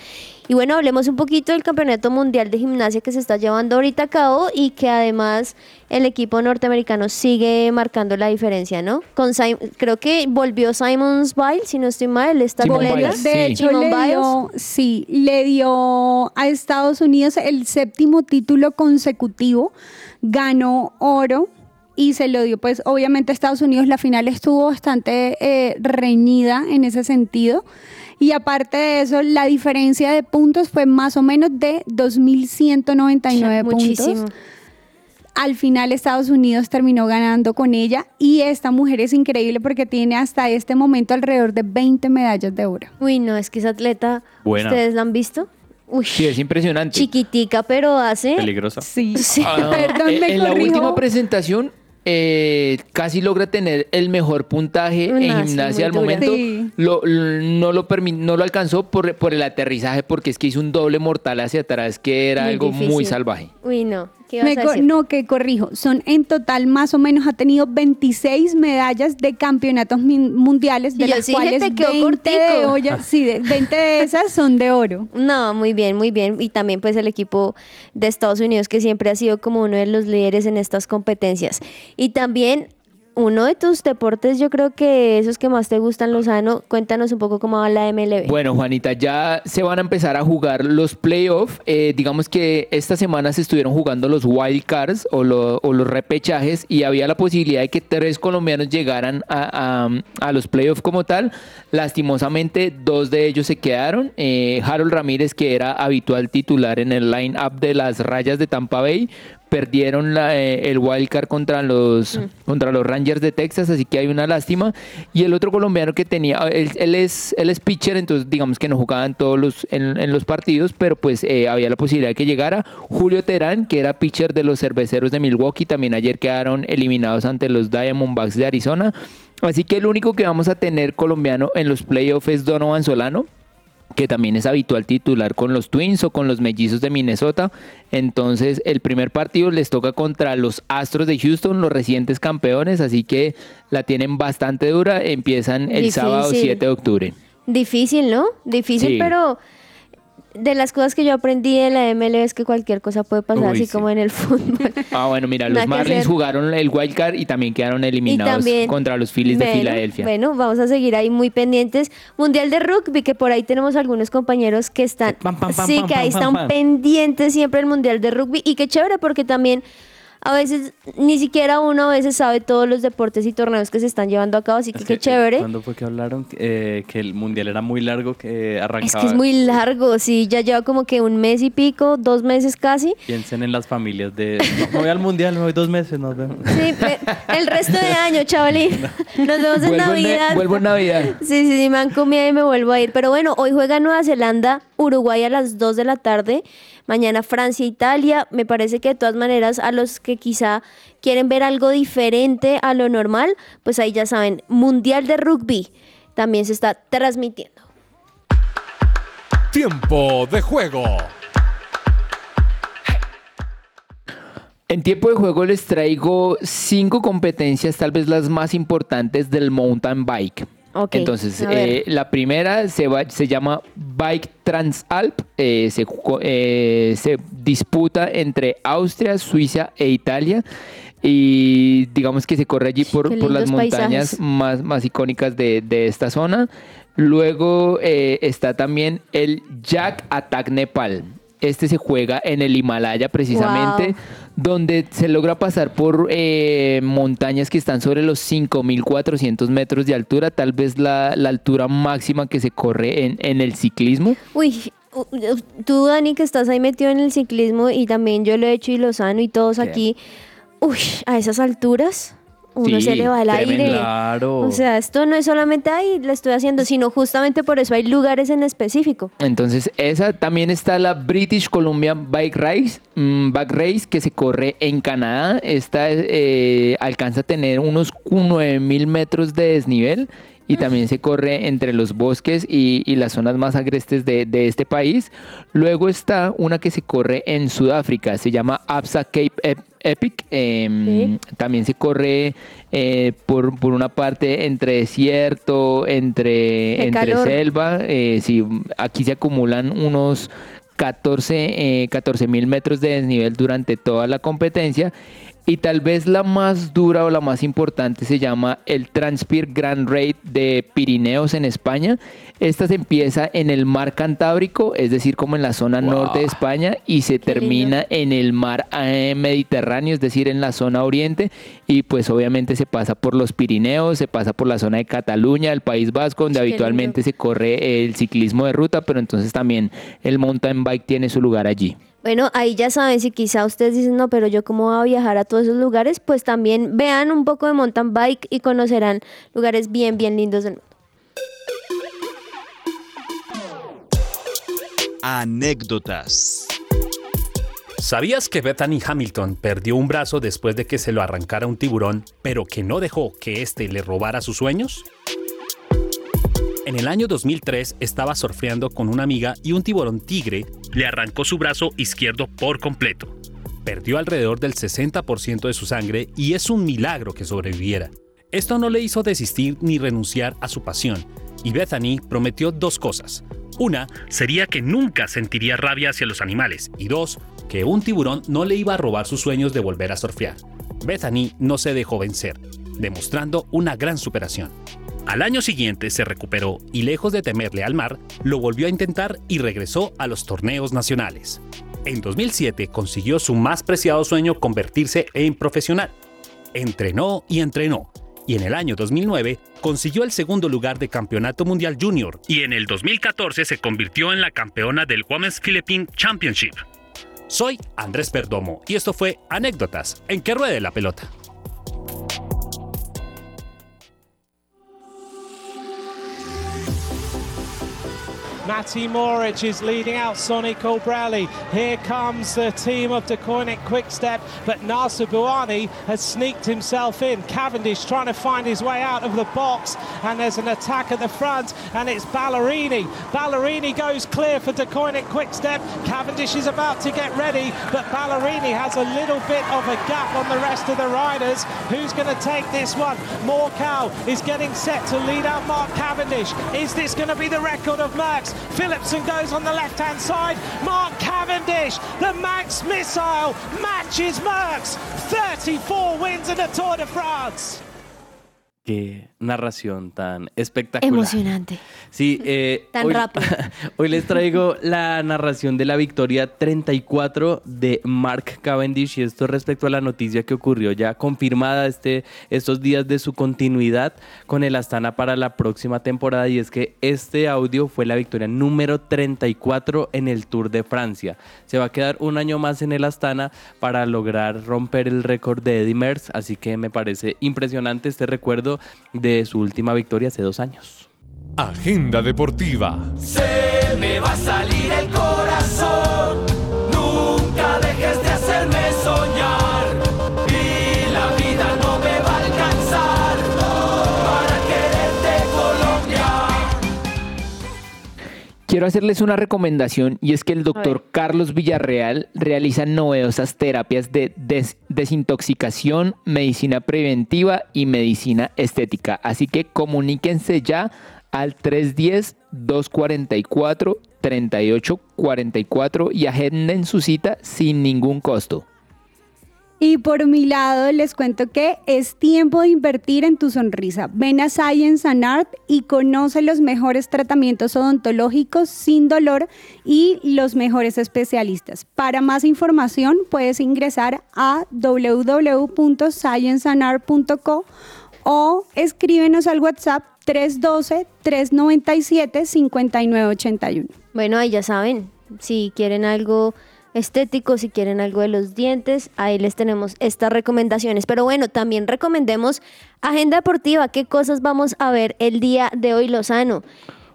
Y bueno, hablemos un poquito del Campeonato Mundial de Gimnasia que se está llevando ahorita a cabo y que además el equipo norteamericano sigue marcando la diferencia, ¿no? Con Sim- creo que volvió Simons Biles, si no estoy mal, esta atleta. Biles, De Sí. hecho, Simone le Biles. dio, sí, le dio a Estados Unidos el séptimo título consecutivo, ganó oro y se lo dio, pues obviamente a Estados Unidos la final estuvo bastante eh, reñida en ese sentido. Y aparte de eso, la diferencia de puntos fue más o menos de 2.199 Muchísimo. puntos. Al final Estados Unidos terminó ganando con ella y esta mujer es increíble porque tiene hasta este momento alrededor de 20 medallas de oro. Uy, no, es que esa atleta, Buena. ¿ustedes la han visto? Uy, Sí, es impresionante. chiquitica, pero hace... Peligrosa. Sí. Sí. Ah, Perdón, en, me en la corrijo. última presentación eh, casi logra tener el mejor puntaje en gimnasia al momento. Sí. Lo- no, lo no lo alcanzó por, por el aterrizaje porque es que hizo un doble mortal hacia atrás que era Muy algo muy salvaje. Uy, no. ¿Qué ibas Me a co- decir? no, que corrijo. Son en total más o menos, ha tenido 26 medallas de campeonatos mundiales, de Y las sí cuales quedó 20 de, olla- sí, de- 20 de esas son de oro. No, muy bien, muy bien. Y también pues el equipo de Estados Unidos que siempre ha sido como uno de los líderes en estas competencias. Y también uno de tus deportes, yo creo que esos que más te gustan, Lozano, cuéntanos un poco cómo va la MLB. Bueno, Juanita, ya se van a empezar a jugar los playoffs. Eh, digamos que esta semana se estuvieron jugando los wild cards o, lo- o los repechajes y había la posibilidad de que tres colombianos llegaran a los playoffs como tal. Lastimosamente, dos de ellos se quedaron. Eh, Harold Ramírez, que era habitual titular en el line-up de las rayas de Tampa Bay, perdieron la, eh, el wild card contra los, contra los Rangers de Texas, así que hay una lástima. Y el otro colombiano que tenía, él, él es, él es pitcher, entonces digamos que no jugaba en todos los, en, en los partidos, pero pues eh, había la posibilidad de que llegara. Julio Terán, que era pitcher de los cerveceros de Milwaukee, también ayer quedaron eliminados ante los Diamondbacks de Arizona. Así que el único que vamos a tener colombiano en los playoffs es Donovan Solano que también es habitual titular con los Twins o con los Mellizos de Minnesota. Entonces, el primer partido les toca contra los Astros de Houston, los recientes campeones, así que la tienen bastante dura. Empiezan el Difícil. sábado 7 de octubre. Difícil, ¿no? Difícil, Sí. pero de las cosas que yo aprendí de la MLB es que cualquier cosa puede pasar, Uy, así sí. como en el fútbol. Ah, bueno, mira, los Marlins jugaron el wild card y también quedaron eliminados también- contra los Phillies de Filadelfia. Bueno, vamos a seguir ahí muy pendientes. Mundial de rugby, que por ahí tenemos algunos compañeros que están, Pam, pam, pam, sí, que ahí están pendientes siempre el Mundial de rugby y qué chévere porque también a veces ni siquiera uno a veces sabe todos los deportes y torneos que se están llevando a cabo, así que Es qué que, chévere. ¿Cuándo fue que hablaron? Eh, que el mundial era muy largo, que arrancaba. Es que es muy largo, sí, ya lleva como que un mes y pico, dos meses casi. Piensen en las familias de. No, voy al mundial, me voy dos meses, nos vemos. Sí, el resto de año, chavalín. Nos vemos en Vuelvo en, Navidad. vuelvo en Navidad. Sí, sí, sí, me han comido y me vuelvo a ir. Pero bueno, hoy juega Nueva Zelanda, Uruguay a las 2 de la tarde. Mañana Francia, Italia. Me parece que de todas maneras a los que quizá quieren ver algo diferente a lo normal, pues ahí ya saben, Mundial de Rugby también se está transmitiendo. Tiempo de juego. En tiempo de juego les traigo cinco competencias, tal vez las más importantes del mountain bike. Entonces, eh, la primera se, va- se llama Bike Transalp. eh, se, eh, se disputa entre Austria, Suiza e Italia. Y digamos que se corre allí por, por las montañas paisajes. más, más icónicas de, de esta zona. Luego eh, está también el Jack Attack Nepal. Este se juega en el Himalaya precisamente, Wow. donde se logra pasar por eh, montañas que están sobre los 5.400 metros de altura, tal vez la, la altura máxima que se corre en, en el ciclismo. Uy, tú, Dani, que estás ahí metido en el ciclismo y también yo lo he hecho y Lozano y todos aquí. Uy, a esas alturas uno Sí, se le va el aire. Claro. O sea, esto no es solamente ahí, lo estoy haciendo, sino justamente por eso hay lugares en específico. Entonces, esa también está la British Columbia Bike Race, mm, Bike Race que se corre en Canadá. Esta eh, alcanza a tener unos 9000 metros de desnivel y también se corre entre los bosques y, y las zonas más agrestes de, de este país. Luego está una que se corre en Sudáfrica, se llama Absa Cape Ep- Epic. em, También se corre eh, por, por una parte entre desierto, entre, entre selva. eh, sí, aquí se acumulan unos 14 mil metros de desnivel durante toda la competencia. Y tal vez la más dura o la más importante se llama el Transpir Grand Raid de Pirineos en España. Esta se empieza en el mar Cantábrico, es decir, como en la zona norte de España, y se Qué termina en el mar eh, Mediterráneo, es decir, en la zona oriente. Y pues obviamente se pasa por los Pirineos, se pasa por la zona de Cataluña, el País Vasco, donde Qué lindo. habitualmente se corre el ciclismo de ruta, pero entonces también el mountain bike tiene su lugar allí. Bueno, ahí ya saben, si quizá ustedes dicen, no, pero yo cómo voy a viajar a todos esos lugares, pues también vean un poco de mountain bike y conocerán lugares bien, bien lindos del mundo. Anécdotas. ¿Sabías que Bethany Hamilton perdió un brazo después de que se lo arrancara un tiburón, pero que no dejó que éste le robara sus sueños? En el año 2003 estaba surfeando con una amiga y un tiburón tigre le arrancó su brazo izquierdo por completo. Perdió alrededor del 60% de su sangre y es un milagro que sobreviviera. Esto no le hizo desistir ni renunciar a su pasión, y Bethany prometió dos cosas. Una sería que nunca sentiría rabia hacia los animales, y dos, que un tiburón no le iba a robar sus sueños de volver a surfear. Bethany no se dejó vencer, demostrando una gran superación. Al año siguiente se recuperó y lejos de temerle al mar, lo volvió a intentar y regresó a los torneos nacionales. En 2007 consiguió su más preciado sueño convertirse en profesional. Entrenó y entrenó, y en el año 2009 consiguió el segundo lugar de Campeonato Mundial Junior y en el 2014 se convirtió en la campeona del Women's Philippine Championship. Soy Andrés Perdomo y esto fue Anécdotas en que ruede la pelota. Matty Morich is leading out Sonny Colbrelli. Here comes the team of DeCoinic Quickstep, but Nasser Bouani has sneaked himself in. Cavendish trying to find his way out of the box, and there's an attack at the front, and it's Ballerini. Ballerini goes clear for DeCoinic Quickstep. Cavendish is about to get ready, but Ballerini has a little bit of a gap on the rest of the riders. Who's going to take this one? Morcow is getting set to lead out Mark Cavendish. Is this going to be the record of Merckx? Phillipson goes on the left hand side. Mark Cavendish, the Max missile, matches Merckx. 34 wins in the Tour de France. Qué narración tan espectacular. Emocionante. Sí, eh, Tan hoy, rápido. hoy les traigo la narración de la victoria 34 de Mark Cavendish y esto respecto a la noticia que ocurrió ya confirmada este, estos días de su continuidad con el Astana para la próxima temporada y es que este audio fue la victoria número 34 en el Tour de Francia. Se va a quedar un año más en el Astana para lograr romper el récord de Eddie Merckx, así que me parece impresionante este recuerdo de su última victoria hace dos años. Agenda deportiva. Se me va a salir el Quiero hacerles una recomendación y es que el doctor Carlos Villarreal realiza novedosas terapias de des- desintoxicación, medicina preventiva y medicina estética. Así que comuníquense ya al 310-244-3844 y agenden su cita sin ningún costo. Y por mi lado les cuento que es tiempo de invertir en tu sonrisa. Ven a Science and Art y conoce los mejores tratamientos odontológicos sin dolor y los mejores especialistas. Para más información puedes ingresar a www.scienceandart.co o escríbenos al WhatsApp 312-397-5981. Bueno, ahí ya saben, si quieren algo estético, si quieren algo de los dientes, ahí les tenemos estas recomendaciones. Pero bueno, también recomendemos agenda deportiva, qué cosas vamos a ver el día de hoy, Lozano.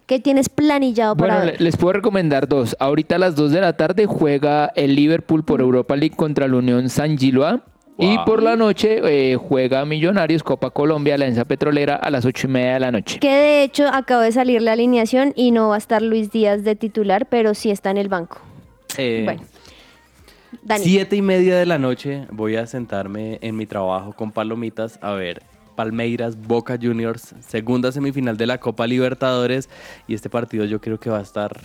¿Qué tienes planillado para Bueno, ver? les puedo recomendar dos. Ahorita a las 2 de la tarde juega el Liverpool por Europa League contra la Unión San Giloa. Y por la noche eh, juega Millonarios Copa Colombia, Alianza Petrolera a las 8 y media de la noche. Que de hecho acabo de salir la alineación y no va a estar Luis Díaz de titular, pero sí está en el banco. Eh, Bueno. Siete y media de la noche voy a sentarme en mi trabajo con palomitas a ver Palmeiras, Boca Juniors, segunda semifinal de la Copa Libertadores y este partido yo creo que va a estar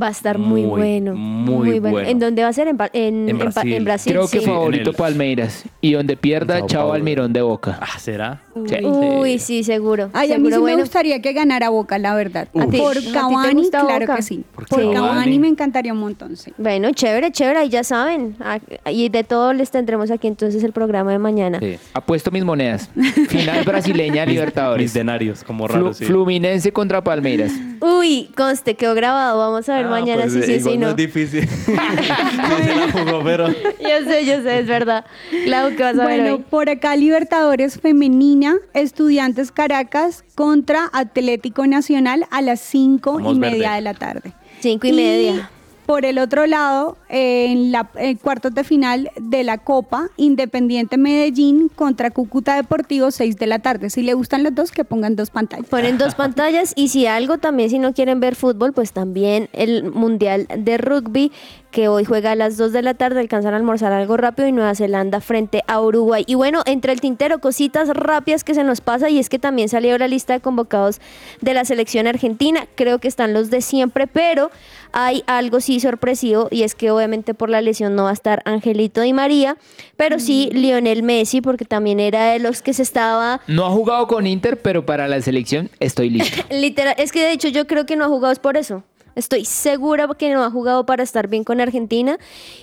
Va a estar muy, Muy, bueno. muy bueno. ¿En dónde va a ser? En, Brasil. en Brasil, Creo que sí. favorito el- Palmeiras. Y donde pierda, chao. Almirón de Boca. Ah, ¿será? Sí. Uy, sí, seguro. Ay, a mí sí bueno. me gustaría que ganara Boca, la verdad. ¿A ti? ¿A Por ti te Cavani, gusta claro Boca? que sí. Por Por Cavani. Cavani me encantaría un montón, sí. Bueno, chévere, chévere, ahí ya saben. Ah, Y de todo les tendremos aquí entonces el programa de mañana. Sí. Apuesto mis monedas. Final brasileña Mis Libertadores. denarios, como Flu- raro, sí. Fluminense contra Palmeiras. Uy, conste, quedó grabado. Vamos a ver Ah, mañana pues, si eh, sí, sí, igual no. es difícil. no se la jugó, pero... Yo sé, yo sé, es verdad. Clau, ¿qué vas a ver Bueno, hoy? por acá Libertadores Femenina, Estudiantes Caracas contra Atlético Nacional a las cinco Vamos y media verde. de la tarde. Cinco y media. Por el otro lado, eh, en la eh, cuartos de final de la Copa, Independiente Medellín contra Cúcuta Deportivo, 6 de la tarde. Si le gustan los dos, que pongan dos pantallas. Ponen dos pantallas y si algo también, si no quieren ver fútbol, pues también el Mundial de Rugby que hoy juega a las 2 de la tarde, alcanzan a almorzar algo rápido y Nueva Zelanda frente a Uruguay. Y bueno, entre el tintero, cositas rápidas que se nos pasa y es que también salió la lista de convocados de la selección argentina, creo que están los de siempre, pero hay algo sí sorpresivo y es que obviamente por la lesión no va a estar Angelito Di María, pero sí Lionel Messi porque también era de los que se estaba No ha jugado con Inter, pero para la selección estoy listo. Literal, es que de hecho yo creo que no ha jugado es por eso. Estoy segura que no ha jugado para estar bien con Argentina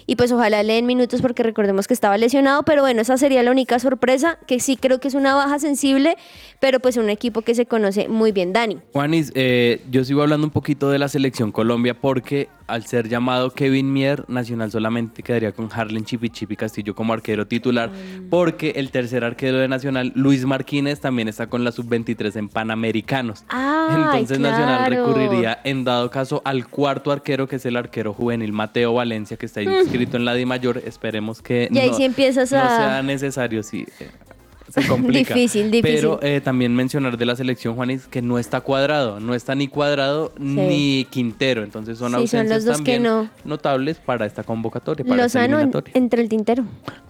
y pues ojalá le den minutos porque recordemos que estaba lesionado, pero bueno, esa sería la única sorpresa, que sí creo que es una baja sensible, pero pues un equipo que se conoce muy bien, Dani. Juanis, eh, yo sigo hablando un poquito de la selección Colombia porque al ser llamado Kevin Mier, Nacional solamente quedaría con Harlen Chipi Chipi Castillo como arquero titular porque el tercer arquero de Nacional, Luis Martínez, también está con la sub-23 en Panamericanos. Ay, Entonces Nacional recurriría en dado caso al cuarto arquero que es el arquero juvenil Mateo Valencia que está inscrito en la Di Mayor. Esperemos que Y ahí no, sí empiezas no a- sea necesario, sí. eh, Se complica. Difícil, difícil. Pero eh, también mencionar de la selección, Juanis, que no está cuadrado. No está ni cuadrado ni Quintero. Entonces son Sí, son ausencias los dos que también no. notables para esta convocatoria, para esta Lozano en- eliminatoria. entre el tintero.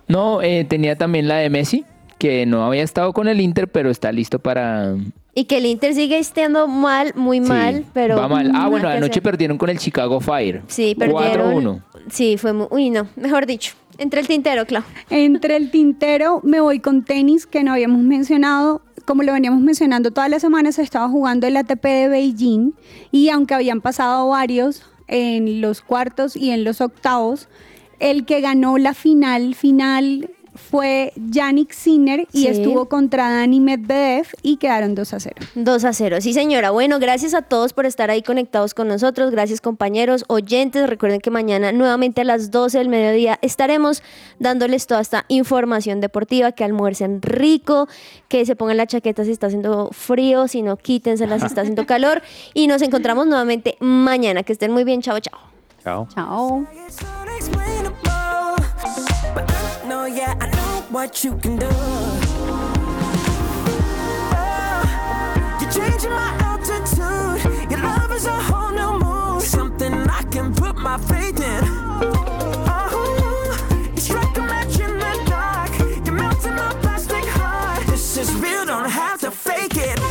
No, eh, tenía también la de Messi, que no había estado con el Inter, pero está listo para Y que el Inter sigue estando mal, muy Sí, mal, pero... Va mal. Ah, bueno, anoche perdieron con el Chicago Fire. Sí, perdieron. 4-1. Sí, fue muy... Uy, no, mejor dicho. Entre el tintero, Clau. Entre el tintero me voy con tenis que no habíamos mencionado. Como lo veníamos mencionando todas las semanas, se estaba jugando el ATP de Beijing y aunque habían pasado varios en los cuartos y en los octavos, el que ganó la final final fue Yannick Sinner y Sí. estuvo contra Dani Medvedev y quedaron 2 a 0. 2 a 0. Sí, señora. Bueno, gracias a todos por estar ahí conectados con nosotros. Gracias, compañeros, oyentes. Recuerden que mañana, nuevamente a las 12 del mediodía, estaremos dándoles toda esta información deportiva. Que almuercen rico, que se pongan la chaqueta si está haciendo frío, si no, quítensela si está haciendo calor. Y nos encontramos nuevamente mañana. Que estén muy bien. Chao, chao. Chao. Chao. yeah, I know what you can do. Oh, you're changing my altitude. Your love is a whole new moon. Something I can put my faith in. Oh, a match in the dark. You're melting my plastic heart. This is real, don't have to fake it.